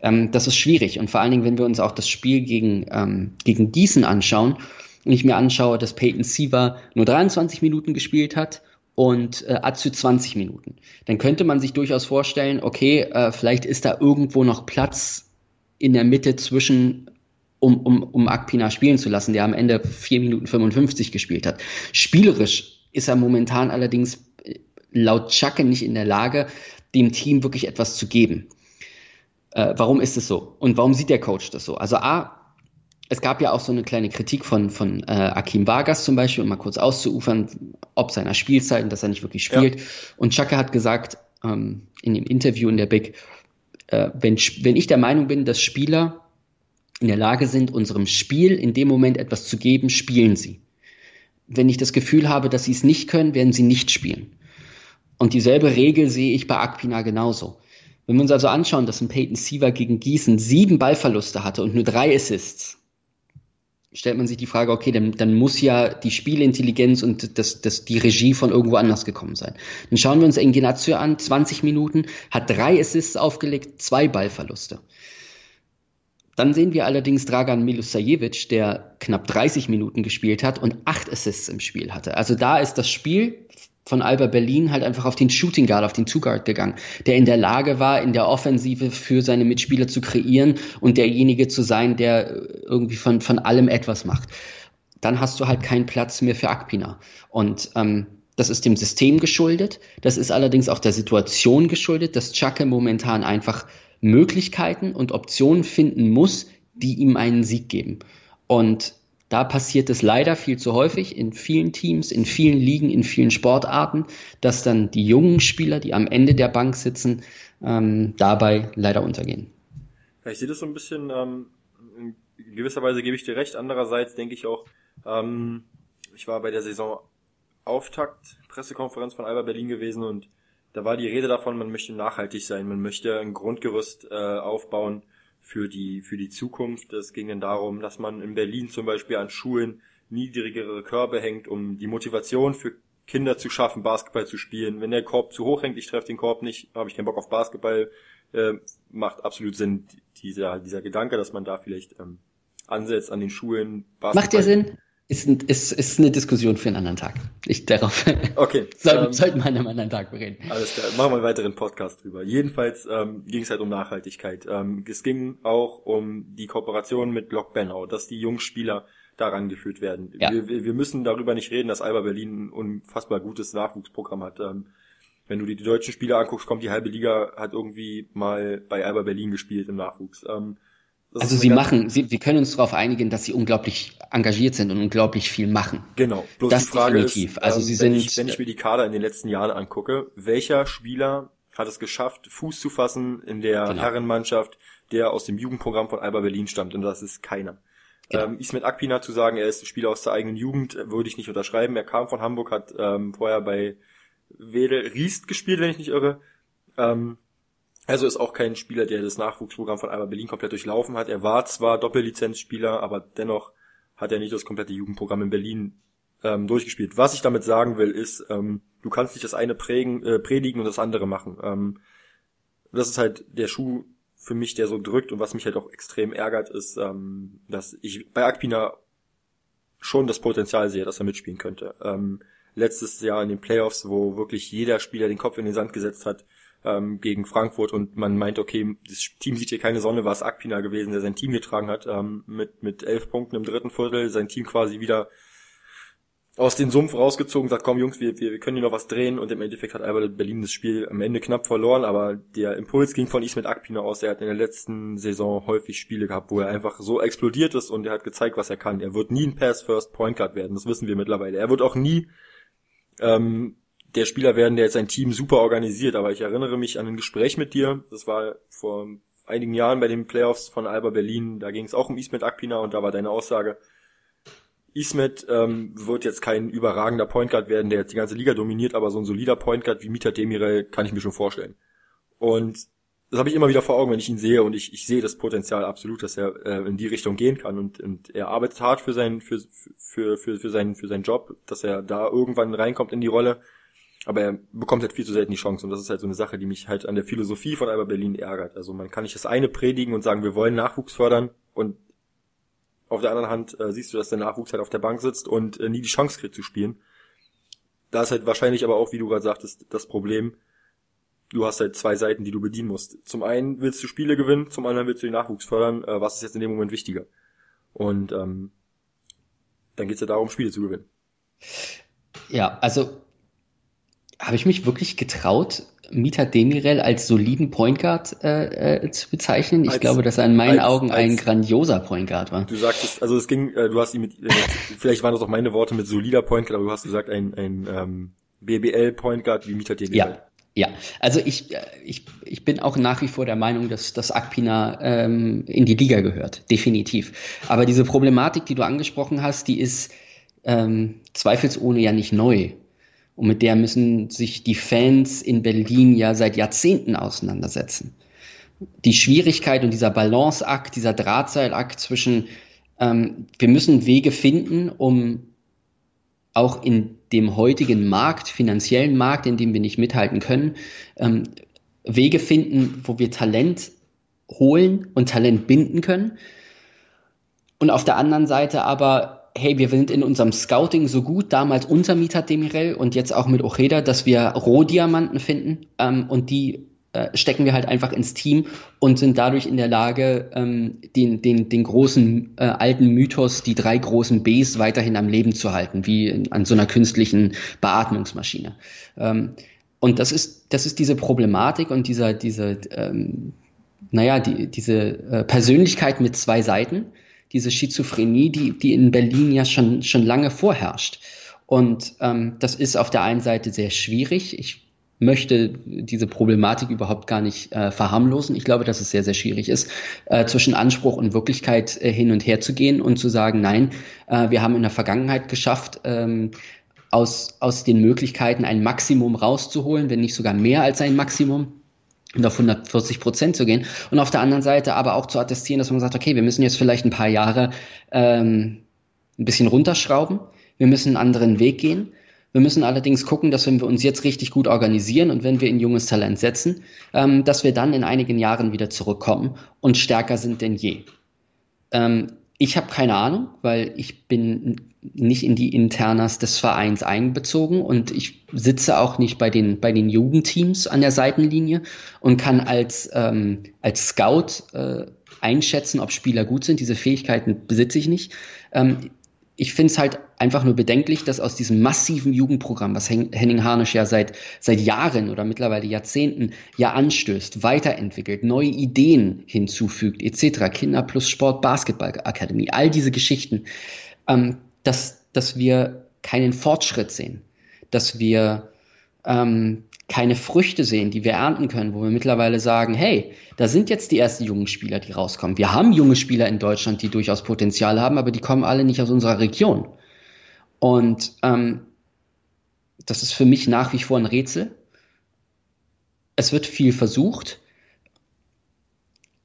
Ähm, das ist schwierig und vor allen Dingen, wenn wir uns auch das Spiel gegen, ähm, gegen Gießen anschauen und ich mir anschaue, dass Peyton Siever nur 23 Minuten gespielt hat und äh, Atsu 20 Minuten. Dann könnte man sich durchaus vorstellen, okay, äh, vielleicht ist da irgendwo noch Platz in der Mitte zwischen, um, um, um Akpina spielen zu lassen, der am Ende 4 Minuten 55 gespielt hat. Spielerisch ist er momentan allerdings äh, laut Chake nicht in der Lage, dem Team wirklich etwas zu geben. Äh, warum ist es so? Und warum sieht der Coach das so? Also A, es gab ja auch so eine kleine Kritik von, von äh, Akim Vargas zum Beispiel, um mal kurz auszuufern, ob seiner Spielzeiten, dass er nicht wirklich spielt. Ja. Und Chaka hat gesagt ähm, in dem Interview in der Big, äh, wenn, wenn ich der Meinung bin, dass Spieler in der Lage sind, unserem Spiel in dem Moment etwas zu geben, spielen sie. Wenn ich das Gefühl habe, dass sie es nicht können, werden sie nicht spielen. Und dieselbe Regel sehe ich bei Akpina genauso. Wenn wir uns also anschauen, dass ein Peyton Siever gegen Gießen sieben Ballverluste hatte und nur drei Assists, stellt man sich die Frage, okay, dann, dann muss ja die Spielintelligenz und das, das, die Regie von irgendwo anders gekommen sein. Dann schauen wir uns Enginazio an, 20 Minuten, hat drei Assists aufgelegt, zwei Ballverluste. Dann sehen wir allerdings Dragan Milosajevic, der knapp 30 Minuten gespielt hat und acht Assists im Spiel hatte. Also da ist das Spiel von Alba Berlin halt einfach auf den Shooting Guard, auf den Two Guard gegangen, der in der Lage war, in der Offensive für seine Mitspieler zu kreieren und derjenige zu sein, der irgendwie von, von allem etwas macht. Dann hast du halt keinen Platz mehr für Akpina. Und ähm, das ist dem System geschuldet. Das ist allerdings auch der Situation geschuldet, dass Chake momentan einfach Möglichkeiten und Optionen finden muss, die ihm einen Sieg geben. Und da passiert es leider viel zu häufig in vielen Teams, in vielen Ligen, in vielen Sportarten, dass dann die jungen Spieler, die am Ende der Bank sitzen, ähm, dabei leider untergehen. Ja, ich sehe das so ein bisschen, ähm, in gewisser Weise gebe ich dir recht. Andererseits denke ich auch, ähm, ich war bei der Saison Auftakt Pressekonferenz von Alba Berlin gewesen und da war die Rede davon, man möchte nachhaltig sein, man möchte ein Grundgerüst äh, aufbauen für die für die Zukunft. Es ging dann darum, dass man in Berlin zum Beispiel an Schulen niedrigere Körbe hängt, um die Motivation für Kinder zu schaffen, Basketball zu spielen. Wenn der Korb zu hoch hängt, ich treffe den Korb nicht, habe ich keinen Bock auf Basketball, äh, macht absolut Sinn dieser dieser Gedanke, dass man da vielleicht ähm, ansetzt an den Schulen. Basketball. Macht ja Sinn ist, ist, ist eine Diskussion für einen anderen Tag. Ich darauf. Okay. sollten, ähm, sollten wir an einem anderen Tag bereden. Alles klar. Machen wir einen weiteren Podcast drüber. Jedenfalls ähm, ging es halt um Nachhaltigkeit. Ähm, es ging auch um die Kooperation mit Lok Benau, dass die jungen Spieler daran geführt werden. Ja. Wir, wir müssen darüber nicht reden, dass Alba Berlin ein unfassbar gutes Nachwuchsprogramm hat. Ähm, wenn du die, die deutschen Spieler anguckst, kommt die halbe Liga, hat irgendwie mal bei Alba Berlin gespielt im Nachwuchs. Ähm, das also sie machen, sie, wir können uns darauf einigen, dass sie unglaublich engagiert sind und unglaublich viel machen. Genau. Bloß das die Frage definitiv. Ist, also ähm, sie wenn sind. Ich, wenn ich mir die Kader in den letzten Jahren angucke, welcher Spieler hat es geschafft, Fuß zu fassen in der genau. Herrenmannschaft, der aus dem Jugendprogramm von Alba Berlin stammt? Und das ist keiner. Genau. Ähm, Ismet Akpina zu sagen, er ist Spieler aus der eigenen Jugend, würde ich nicht unterschreiben. Er kam von Hamburg, hat ähm, vorher bei Wedel Riest gespielt, wenn ich nicht irre. Ähm, also ist auch kein Spieler, der das Nachwuchsprogramm von Alba Berlin komplett durchlaufen hat. Er war zwar Doppellizenzspieler, aber dennoch hat er nicht das komplette Jugendprogramm in Berlin ähm, durchgespielt. Was ich damit sagen will, ist, ähm, du kannst nicht das eine prägen, äh, predigen und das andere machen. Ähm, das ist halt der Schuh für mich, der so drückt und was mich halt auch extrem ärgert, ist, ähm, dass ich bei Akpina schon das Potenzial sehe, dass er mitspielen könnte. Ähm, letztes Jahr in den Playoffs, wo wirklich jeder Spieler den Kopf in den Sand gesetzt hat, ähm, gegen Frankfurt und man meint, okay, das Team sieht hier keine Sonne, war es Akpina gewesen, der sein Team getragen hat, ähm, mit, mit elf Punkten im dritten Viertel, sein Team quasi wieder aus dem Sumpf rausgezogen, sagt, komm Jungs, wir, wir, wir können hier noch was drehen und im Endeffekt hat Albert Berlin das Spiel am Ende knapp verloren, aber der Impuls ging von Ismet Akpina aus, er hat in der letzten Saison häufig Spiele gehabt, wo er einfach so explodiert ist und er hat gezeigt, was er kann. Er wird nie ein Pass-First Point Guard werden, das wissen wir mittlerweile. Er wird auch nie ähm, der Spieler werden, der jetzt sein Team super organisiert, aber ich erinnere mich an ein Gespräch mit dir, das war vor einigen Jahren bei den Playoffs von Alba Berlin, da ging es auch um Ismet Akpina und da war deine Aussage, Ismet ähm, wird jetzt kein überragender Point Guard werden, der jetzt die ganze Liga dominiert, aber so ein solider Point Guard wie Mita Demirel kann ich mir schon vorstellen. Und das habe ich immer wieder vor Augen, wenn ich ihn sehe. Und ich, ich sehe das Potenzial absolut, dass er äh, in die Richtung gehen kann. Und, und er arbeitet hart für seinen für, für, für, für, seinen, für seinen Job, dass er da irgendwann reinkommt in die Rolle aber er bekommt halt viel zu selten die Chance und das ist halt so eine Sache, die mich halt an der Philosophie von Alba Berlin ärgert. Also man kann nicht das eine predigen und sagen, wir wollen Nachwuchs fördern und auf der anderen Hand äh, siehst du, dass der Nachwuchs halt auf der Bank sitzt und äh, nie die Chance kriegt zu spielen. Da ist halt wahrscheinlich aber auch, wie du gerade sagtest, das Problem, du hast halt zwei Seiten, die du bedienen musst. Zum einen willst du Spiele gewinnen, zum anderen willst du den Nachwuchs fördern. Äh, was ist jetzt in dem Moment wichtiger? Und ähm, dann geht's ja darum, Spiele zu gewinnen. Ja, also habe ich mich wirklich getraut, Mita Demirel als soliden Point Guard äh, äh, zu bezeichnen. Ich als, glaube, dass er in meinen als, Augen als, ein grandioser Point Guard war. Du sagtest, also es ging, äh, du hast ihn mit, äh, vielleicht waren das auch meine Worte mit solider Point Guard, aber du hast gesagt ein, ein ähm, BBL Point Guard wie Mita Demirel. Ja. Ja, also ich, äh, ich, ich bin auch nach wie vor der Meinung, dass, dass Akpina ähm, in die Liga gehört, definitiv. Aber diese Problematik, die du angesprochen hast, die ist ähm, zweifelsohne ja nicht neu. Und mit der müssen sich die Fans in Berlin ja seit Jahrzehnten auseinandersetzen. Die Schwierigkeit und dieser Balanceakt, dieser Drahtseilakt zwischen, ähm, wir müssen Wege finden, um auch in dem heutigen Markt, finanziellen Markt, in dem wir nicht mithalten können, ähm, Wege finden, wo wir Talent holen und Talent binden können. Und auf der anderen Seite aber hey, wir sind in unserem Scouting so gut, damals unter Mita Demirel und jetzt auch mit Ojeda, dass wir Rohdiamanten finden ähm, und die äh, stecken wir halt einfach ins Team und sind dadurch in der Lage, ähm, den, den, den großen äh, alten Mythos, die drei großen Bs weiterhin am Leben zu halten, wie in, an so einer künstlichen Beatmungsmaschine. Ähm, und das ist, das ist diese Problematik und dieser, diese, ähm, naja, die, diese äh, Persönlichkeit mit zwei Seiten, diese Schizophrenie, die, die in Berlin ja schon, schon lange vorherrscht. Und ähm, das ist auf der einen Seite sehr schwierig. Ich möchte diese Problematik überhaupt gar nicht äh, verharmlosen. Ich glaube, dass es sehr, sehr schwierig ist, äh, zwischen Anspruch und Wirklichkeit äh, hin und her zu gehen und zu sagen, nein, äh, wir haben in der Vergangenheit geschafft, ähm, aus, aus den Möglichkeiten ein Maximum rauszuholen, wenn nicht sogar mehr als ein Maximum und auf 140 Prozent zu gehen. Und auf der anderen Seite aber auch zu attestieren, dass man sagt, okay, wir müssen jetzt vielleicht ein paar Jahre ähm, ein bisschen runterschrauben, wir müssen einen anderen Weg gehen. Wir müssen allerdings gucken, dass wenn wir uns jetzt richtig gut organisieren und wenn wir in junges Talent setzen, ähm, dass wir dann in einigen Jahren wieder zurückkommen und stärker sind denn je. Ähm, ich habe keine Ahnung, weil ich bin nicht in die Internas des Vereins einbezogen und ich sitze auch nicht bei den, bei den Jugendteams an der Seitenlinie und kann als, ähm, als Scout äh, einschätzen, ob Spieler gut sind. Diese Fähigkeiten besitze ich nicht. Ähm, ich finde es halt einfach nur bedenklich, dass aus diesem massiven Jugendprogramm, was Henning Harnisch ja seit, seit Jahren oder mittlerweile Jahrzehnten ja anstößt, weiterentwickelt, neue Ideen hinzufügt, etc., Kinder plus Sport, Basketballakademie, all diese Geschichten, ähm, dass, dass wir keinen Fortschritt sehen, dass wir ähm, keine Früchte sehen, die wir ernten können, wo wir mittlerweile sagen, hey, da sind jetzt die ersten jungen Spieler, die rauskommen. Wir haben junge Spieler in Deutschland, die durchaus Potenzial haben, aber die kommen alle nicht aus unserer Region. Und ähm, das ist für mich nach wie vor ein Rätsel. Es wird viel versucht,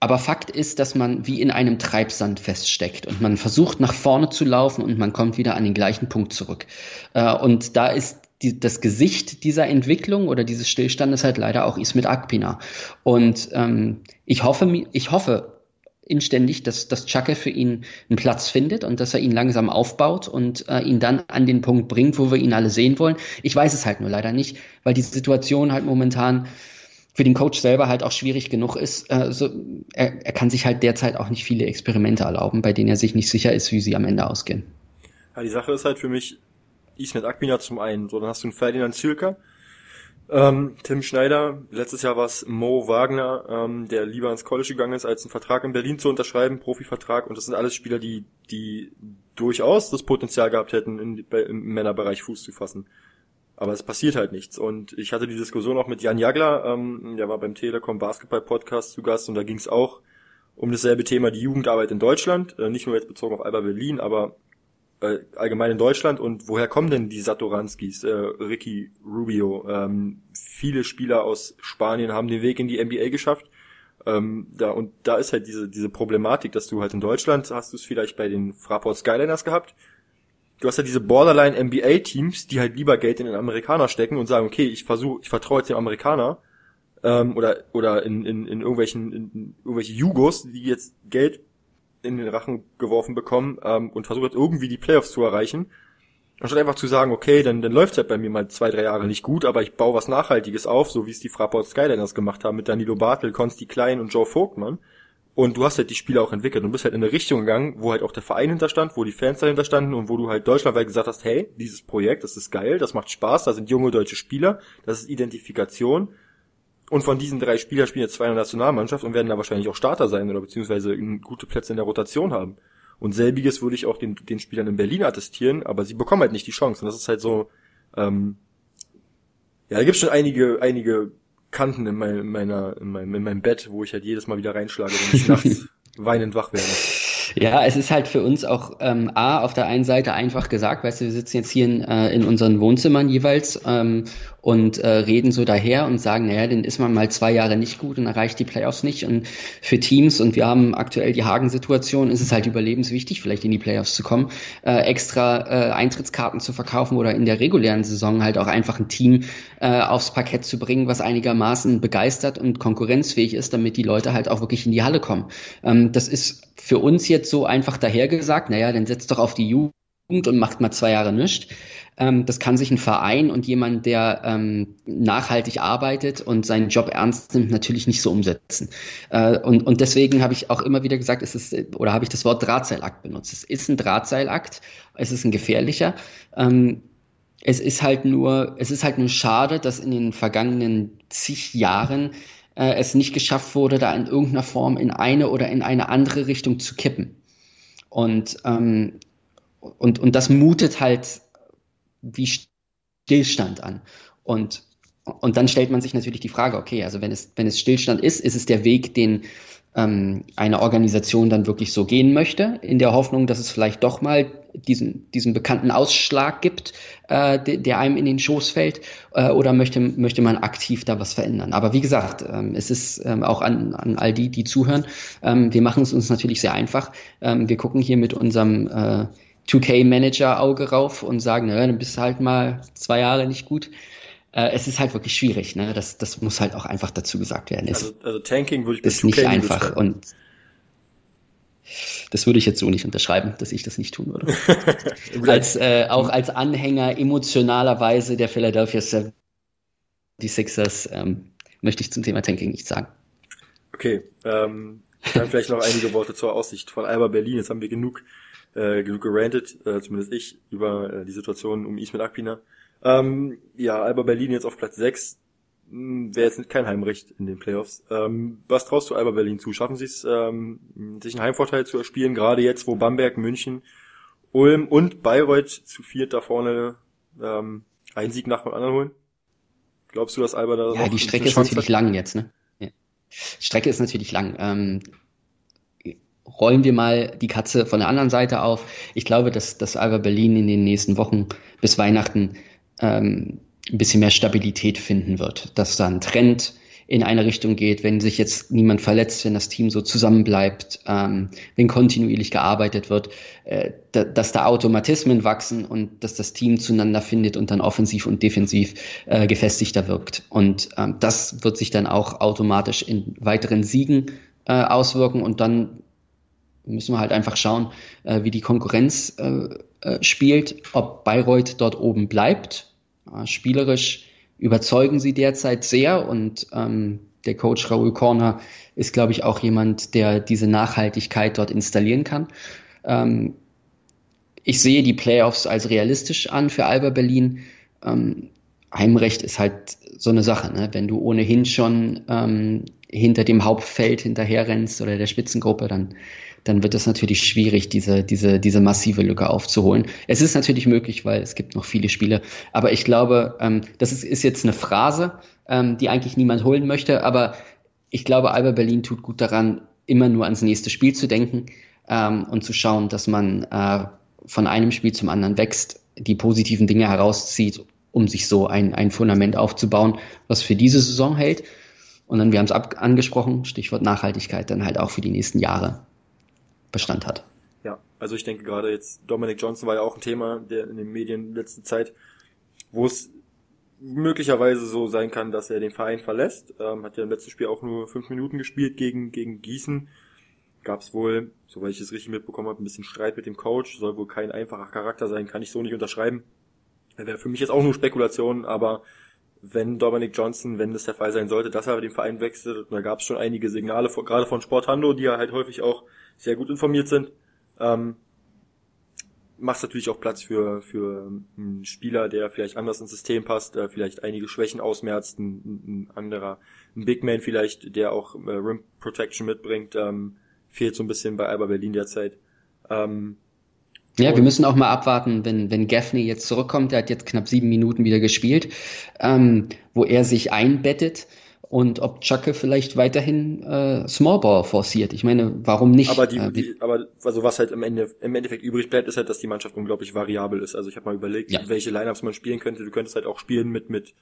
aber Fakt ist, dass man wie in einem Treibsand feststeckt und man versucht nach vorne zu laufen und man kommt wieder an den gleichen Punkt zurück. Äh, und da ist die, das Gesicht dieser Entwicklung oder dieses Stillstandes halt leider auch Ismet Akpina. Und ähm, ich hoffe, ich hoffe inständig, dass, dass Chake für ihn einen Platz findet und dass er ihn langsam aufbaut und äh, ihn dann an den Punkt bringt, wo wir ihn alle sehen wollen. Ich weiß es halt nur leider nicht, weil die Situation halt momentan für den Coach selber halt auch schwierig genug ist. Äh, so, er, er kann sich halt derzeit auch nicht viele Experimente erlauben, bei denen er sich nicht sicher ist, wie sie am Ende ausgehen. Ja, die Sache ist halt für mich, Ismet Akbina zum einen, so dann hast du einen Ferdinand Zülker, ähm, Tim Schneider, letztes Jahr war es Mo Wagner, ähm, der lieber ins College gegangen ist, als einen Vertrag in Berlin zu unterschreiben, Profivertrag. Und das sind alles Spieler, die, die durchaus das Potenzial gehabt hätten, in, im Männerbereich Fuß zu fassen. Aber es passiert halt nichts. Und ich hatte die Diskussion auch mit Jan Jagler, ähm, der war beim Telekom Basketball Podcast zu Gast und da ging es auch um dasselbe Thema, die Jugendarbeit in Deutschland, äh, nicht nur jetzt bezogen auf Alba Berlin, aber äh, allgemein in Deutschland und woher kommen denn die Satoranskis, äh, Ricky Rubio? Ähm, viele Spieler aus Spanien haben den Weg in die NBA geschafft. Ähm, da, und da ist halt diese, diese Problematik, dass du halt in Deutschland hast du es vielleicht bei den Fraport Skyliners gehabt. Du hast ja halt diese Borderline NBA Teams, die halt lieber Geld in den Amerikaner stecken und sagen, okay, ich versuche, ich vertraue jetzt dem Amerikaner, ähm, oder, oder in, in, in irgendwelchen, in, in irgendwelche Jugos, die jetzt Geld in den Rachen geworfen bekommen ähm, und versucht irgendwie die Playoffs zu erreichen. Anstatt einfach zu sagen, okay, dann, dann läuft's halt bei mir mal zwei, drei Jahre nicht gut, aber ich baue was Nachhaltiges auf, so wie es die Fraport Skyliners gemacht haben mit Danilo Bartel, Konsti Klein und Joe Vogtmann. Und du hast halt die Spiele auch entwickelt und bist halt in eine Richtung gegangen, wo halt auch der Verein hinterstand, wo die Fans dahinter standen und wo du halt deutschlandweit gesagt hast, hey, dieses Projekt, das ist geil, das macht Spaß, da sind junge deutsche Spieler, das ist Identifikation und von diesen drei Spielern spielen jetzt zwei in der Nationalmannschaft und werden da wahrscheinlich auch Starter sein oder beziehungsweise gute Plätze in der Rotation haben. Und selbiges würde ich auch den, den Spielern in Berlin attestieren, aber sie bekommen halt nicht die Chance. Und das ist halt so, ähm, ja, da gibt schon einige, einige Kanten in, mein, in meiner, in meinem, in meinem Bett, wo ich halt jedes Mal wieder reinschlage, wenn ich nachts weinend wach werde. Ja, es ist halt für uns auch ähm, A, auf der einen Seite einfach gesagt, weißt du, wir sitzen jetzt hier in, äh, in unseren Wohnzimmern jeweils ähm, und äh, reden so daher und sagen, naja, dann ist man mal zwei Jahre nicht gut und erreicht die Playoffs nicht. Und für Teams, und wir haben aktuell die Hagen-Situation, ist es halt überlebenswichtig, vielleicht in die Playoffs zu kommen, äh, extra äh, Eintrittskarten zu verkaufen oder in der regulären Saison halt auch einfach ein Team äh, aufs Parkett zu bringen, was einigermaßen begeistert und konkurrenzfähig ist, damit die Leute halt auch wirklich in die Halle kommen. Ähm, das ist für uns jetzt so einfach dahergesagt, naja, dann setzt doch auf die Jugend und macht mal zwei Jahre nichts. Ähm, das kann sich ein Verein und jemand, der ähm, nachhaltig arbeitet und seinen Job ernst nimmt, natürlich nicht so umsetzen. Äh, und, und deswegen habe ich auch immer wieder gesagt, es ist, oder habe ich das Wort Drahtseilakt benutzt. Es ist ein Drahtseilakt, es ist ein gefährlicher. Ähm, es ist halt nur, es ist halt nur schade, dass in den vergangenen zig Jahren äh, es nicht geschafft wurde, da in irgendeiner Form in eine oder in eine andere Richtung zu kippen. Und, ähm, und, und das mutet halt wie Stillstand an. Und, und dann stellt man sich natürlich die Frage, okay, also wenn es, wenn es Stillstand ist, ist es der Weg, den ähm, eine Organisation dann wirklich so gehen möchte, in der Hoffnung, dass es vielleicht doch mal diesen, diesen bekannten Ausschlag gibt, äh, der, der einem in den Schoß fällt, äh, oder möchte, möchte man aktiv da was verändern. Aber wie gesagt, ähm, es ist ähm, auch an, an all die, die zuhören, ähm, wir machen es uns natürlich sehr einfach. Ähm, wir gucken hier mit unserem äh, 2K-Manager-Auge rauf und sagen, naja, dann bist du halt mal zwei Jahre nicht gut äh, es ist halt wirklich schwierig, ne? Das, das muss halt auch einfach dazu gesagt werden. Es also, also Tanking würde ich ist nicht einfach und das würde ich jetzt so nicht unterschreiben, dass ich das nicht tun würde. als, äh, auch als Anhänger emotionalerweise der Philadelphia 76ers ähm, möchte ich zum Thema Tanking nichts sagen. Okay, ähm, dann vielleicht noch einige Worte zur Aussicht von Alba Berlin. Jetzt haben wir genug, äh, genug gerantet, äh, zumindest ich, über äh, die Situation um Ismet Akpina. Ähm, ja, Alba Berlin jetzt auf Platz 6 hm, wäre jetzt kein Heimrecht in den Playoffs. Ähm, was traust du Alba Berlin zu? Schaffen sie es, ähm, sich einen Heimvorteil zu erspielen, gerade jetzt, wo Bamberg, München, Ulm und Bayreuth zu viert da vorne ähm, einen Sieg nach dem anderen holen? Glaubst du, dass Alba da Ja, die Strecke ist natürlich hat? lang jetzt, ne? Ja. Strecke ist natürlich lang. Ähm, rollen wir mal die Katze von der anderen Seite auf. Ich glaube, dass, dass Alba Berlin in den nächsten Wochen bis Weihnachten ähm, ein bisschen mehr Stabilität finden wird, dass da ein Trend in eine Richtung geht, wenn sich jetzt niemand verletzt, wenn das Team so zusammenbleibt, ähm, wenn kontinuierlich gearbeitet wird, äh, da, dass da Automatismen wachsen und dass das Team zueinander findet und dann offensiv und defensiv äh, gefestigter wirkt. Und ähm, das wird sich dann auch automatisch in weiteren Siegen äh, auswirken und dann müssen wir halt einfach schauen, äh, wie die Konkurrenz äh, äh, spielt, ob Bayreuth dort oben bleibt äh, spielerisch überzeugen sie derzeit sehr und ähm, der Coach Raoul Korner ist, glaube ich, auch jemand, der diese Nachhaltigkeit dort installieren kann. Ähm, ich sehe die Playoffs als realistisch an für Alba Berlin. Ähm, Heimrecht ist halt so eine Sache, ne? wenn du ohnehin schon ähm, hinter dem Hauptfeld hinterherrennst oder der Spitzengruppe, dann dann wird es natürlich schwierig, diese, diese, diese massive Lücke aufzuholen. Es ist natürlich möglich, weil es gibt noch viele Spiele. Aber ich glaube, ähm, das ist, ist jetzt eine Phrase, ähm, die eigentlich niemand holen möchte. Aber ich glaube, Alba Berlin tut gut daran, immer nur ans nächste Spiel zu denken ähm, und zu schauen, dass man äh, von einem Spiel zum anderen wächst, die positiven Dinge herauszieht, um sich so ein, ein Fundament aufzubauen, was für diese Saison hält. Und dann, wir haben es angesprochen, Stichwort Nachhaltigkeit, dann halt auch für die nächsten Jahre. Bestand hat. Ja, also ich denke gerade jetzt, Dominic Johnson war ja auch ein Thema der in den Medien in letzter Zeit, wo es möglicherweise so sein kann, dass er den Verein verlässt. Ähm, hat ja im letzten Spiel auch nur fünf Minuten gespielt gegen, gegen Gießen. Gab es wohl, soweit ich es richtig mitbekommen habe, ein bisschen Streit mit dem Coach. Soll wohl kein einfacher Charakter sein, kann ich so nicht unterschreiben. Wäre für mich jetzt auch nur Spekulation, aber wenn Dominic Johnson, wenn das der Fall sein sollte, dass er den Verein wechselt, da gab es schon einige Signale, gerade von Sporthando, die ja halt häufig auch sehr gut informiert sind. Ähm, macht natürlich auch Platz für, für einen Spieler, der vielleicht anders ins System passt, der vielleicht einige Schwächen ausmerzt, ein, ein anderer, ein Big Man vielleicht, der auch äh, Rim Protection mitbringt, ähm, fehlt so ein bisschen bei Alba Berlin derzeit. Ähm, ja, wir müssen auch mal abwarten, wenn, wenn Gaffney jetzt zurückkommt, der hat jetzt knapp sieben Minuten wieder gespielt, ähm, wo er sich einbettet und ob Chucke vielleicht weiterhin äh, Smallball forciert. Ich meine, warum nicht? Aber die, äh, die, aber also was halt im, Ende, im Endeffekt übrig bleibt, ist halt, dass die Mannschaft unglaublich variabel ist. Also ich habe mal überlegt, ja. welche Lineups man spielen könnte. Du könntest halt auch spielen mit mit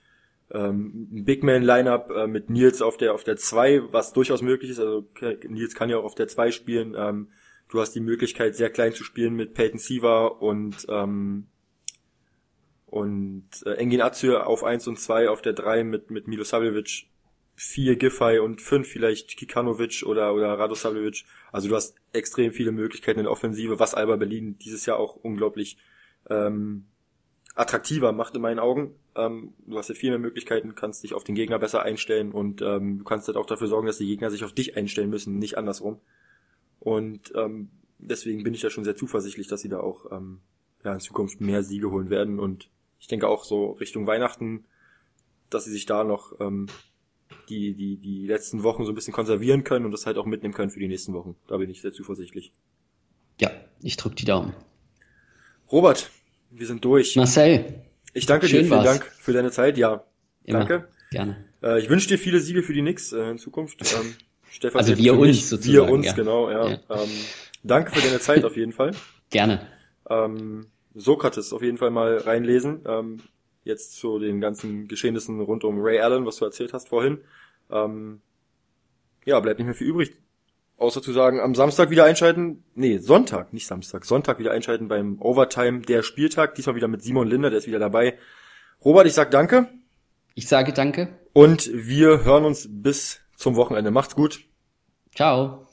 ähm, Big Man Lineup äh, mit Nils auf der auf der zwei, was durchaus möglich ist. Also Nils kann ja auch auf der zwei spielen. Ähm, du hast die Möglichkeit, sehr klein zu spielen mit Peyton Siva und ähm, und äh, Engin Azür auf eins und zwei auf der drei mit mit Milo Savljevic vier Giffey und fünf vielleicht Kikanovic oder, oder Radosavljevic. Also du hast extrem viele Möglichkeiten in Offensive, was Alba Berlin dieses Jahr auch unglaublich ähm, attraktiver macht in meinen Augen. Ähm, du hast ja viel mehr Möglichkeiten, kannst dich auf den Gegner besser einstellen und ähm, du kannst halt auch dafür sorgen, dass die Gegner sich auf dich einstellen müssen, nicht andersrum. Und ähm, deswegen bin ich da schon sehr zuversichtlich, dass sie da auch ähm, ja, in Zukunft mehr Siege holen werden. Und ich denke auch so Richtung Weihnachten, dass sie sich da noch ähm, die, die, die letzten Wochen so ein bisschen konservieren können und das halt auch mitnehmen können für die nächsten Wochen. Da bin ich sehr zuversichtlich. Ja, ich drück die Daumen. Robert, wir sind durch. Marcel. Ich danke dir, vielen war's. Dank für deine Zeit, ja. Immer. Danke. Gerne. Äh, ich wünsche dir viele Siege für die Knicks äh, in Zukunft. Ähm, stellvertretend Also wir uns sozusagen, Wir uns, ja. genau, ja. Ja. Ähm, danke für deine Zeit auf jeden Fall. Gerne. Ähm, Sokrates auf jeden Fall mal reinlesen. Ähm, jetzt zu den ganzen Geschehnissen rund um Ray Allen, was du erzählt hast vorhin. Ähm, ja, bleibt nicht mehr viel übrig. Außer zu sagen, am Samstag wieder einschalten. Nee, Sonntag, nicht Samstag. Sonntag wieder einschalten beim Overtime der Spieltag. Diesmal wieder mit Simon Linder, der ist wieder dabei. Robert, ich sag danke. Ich sage danke. Und wir hören uns bis zum Wochenende. Macht's gut. Ciao.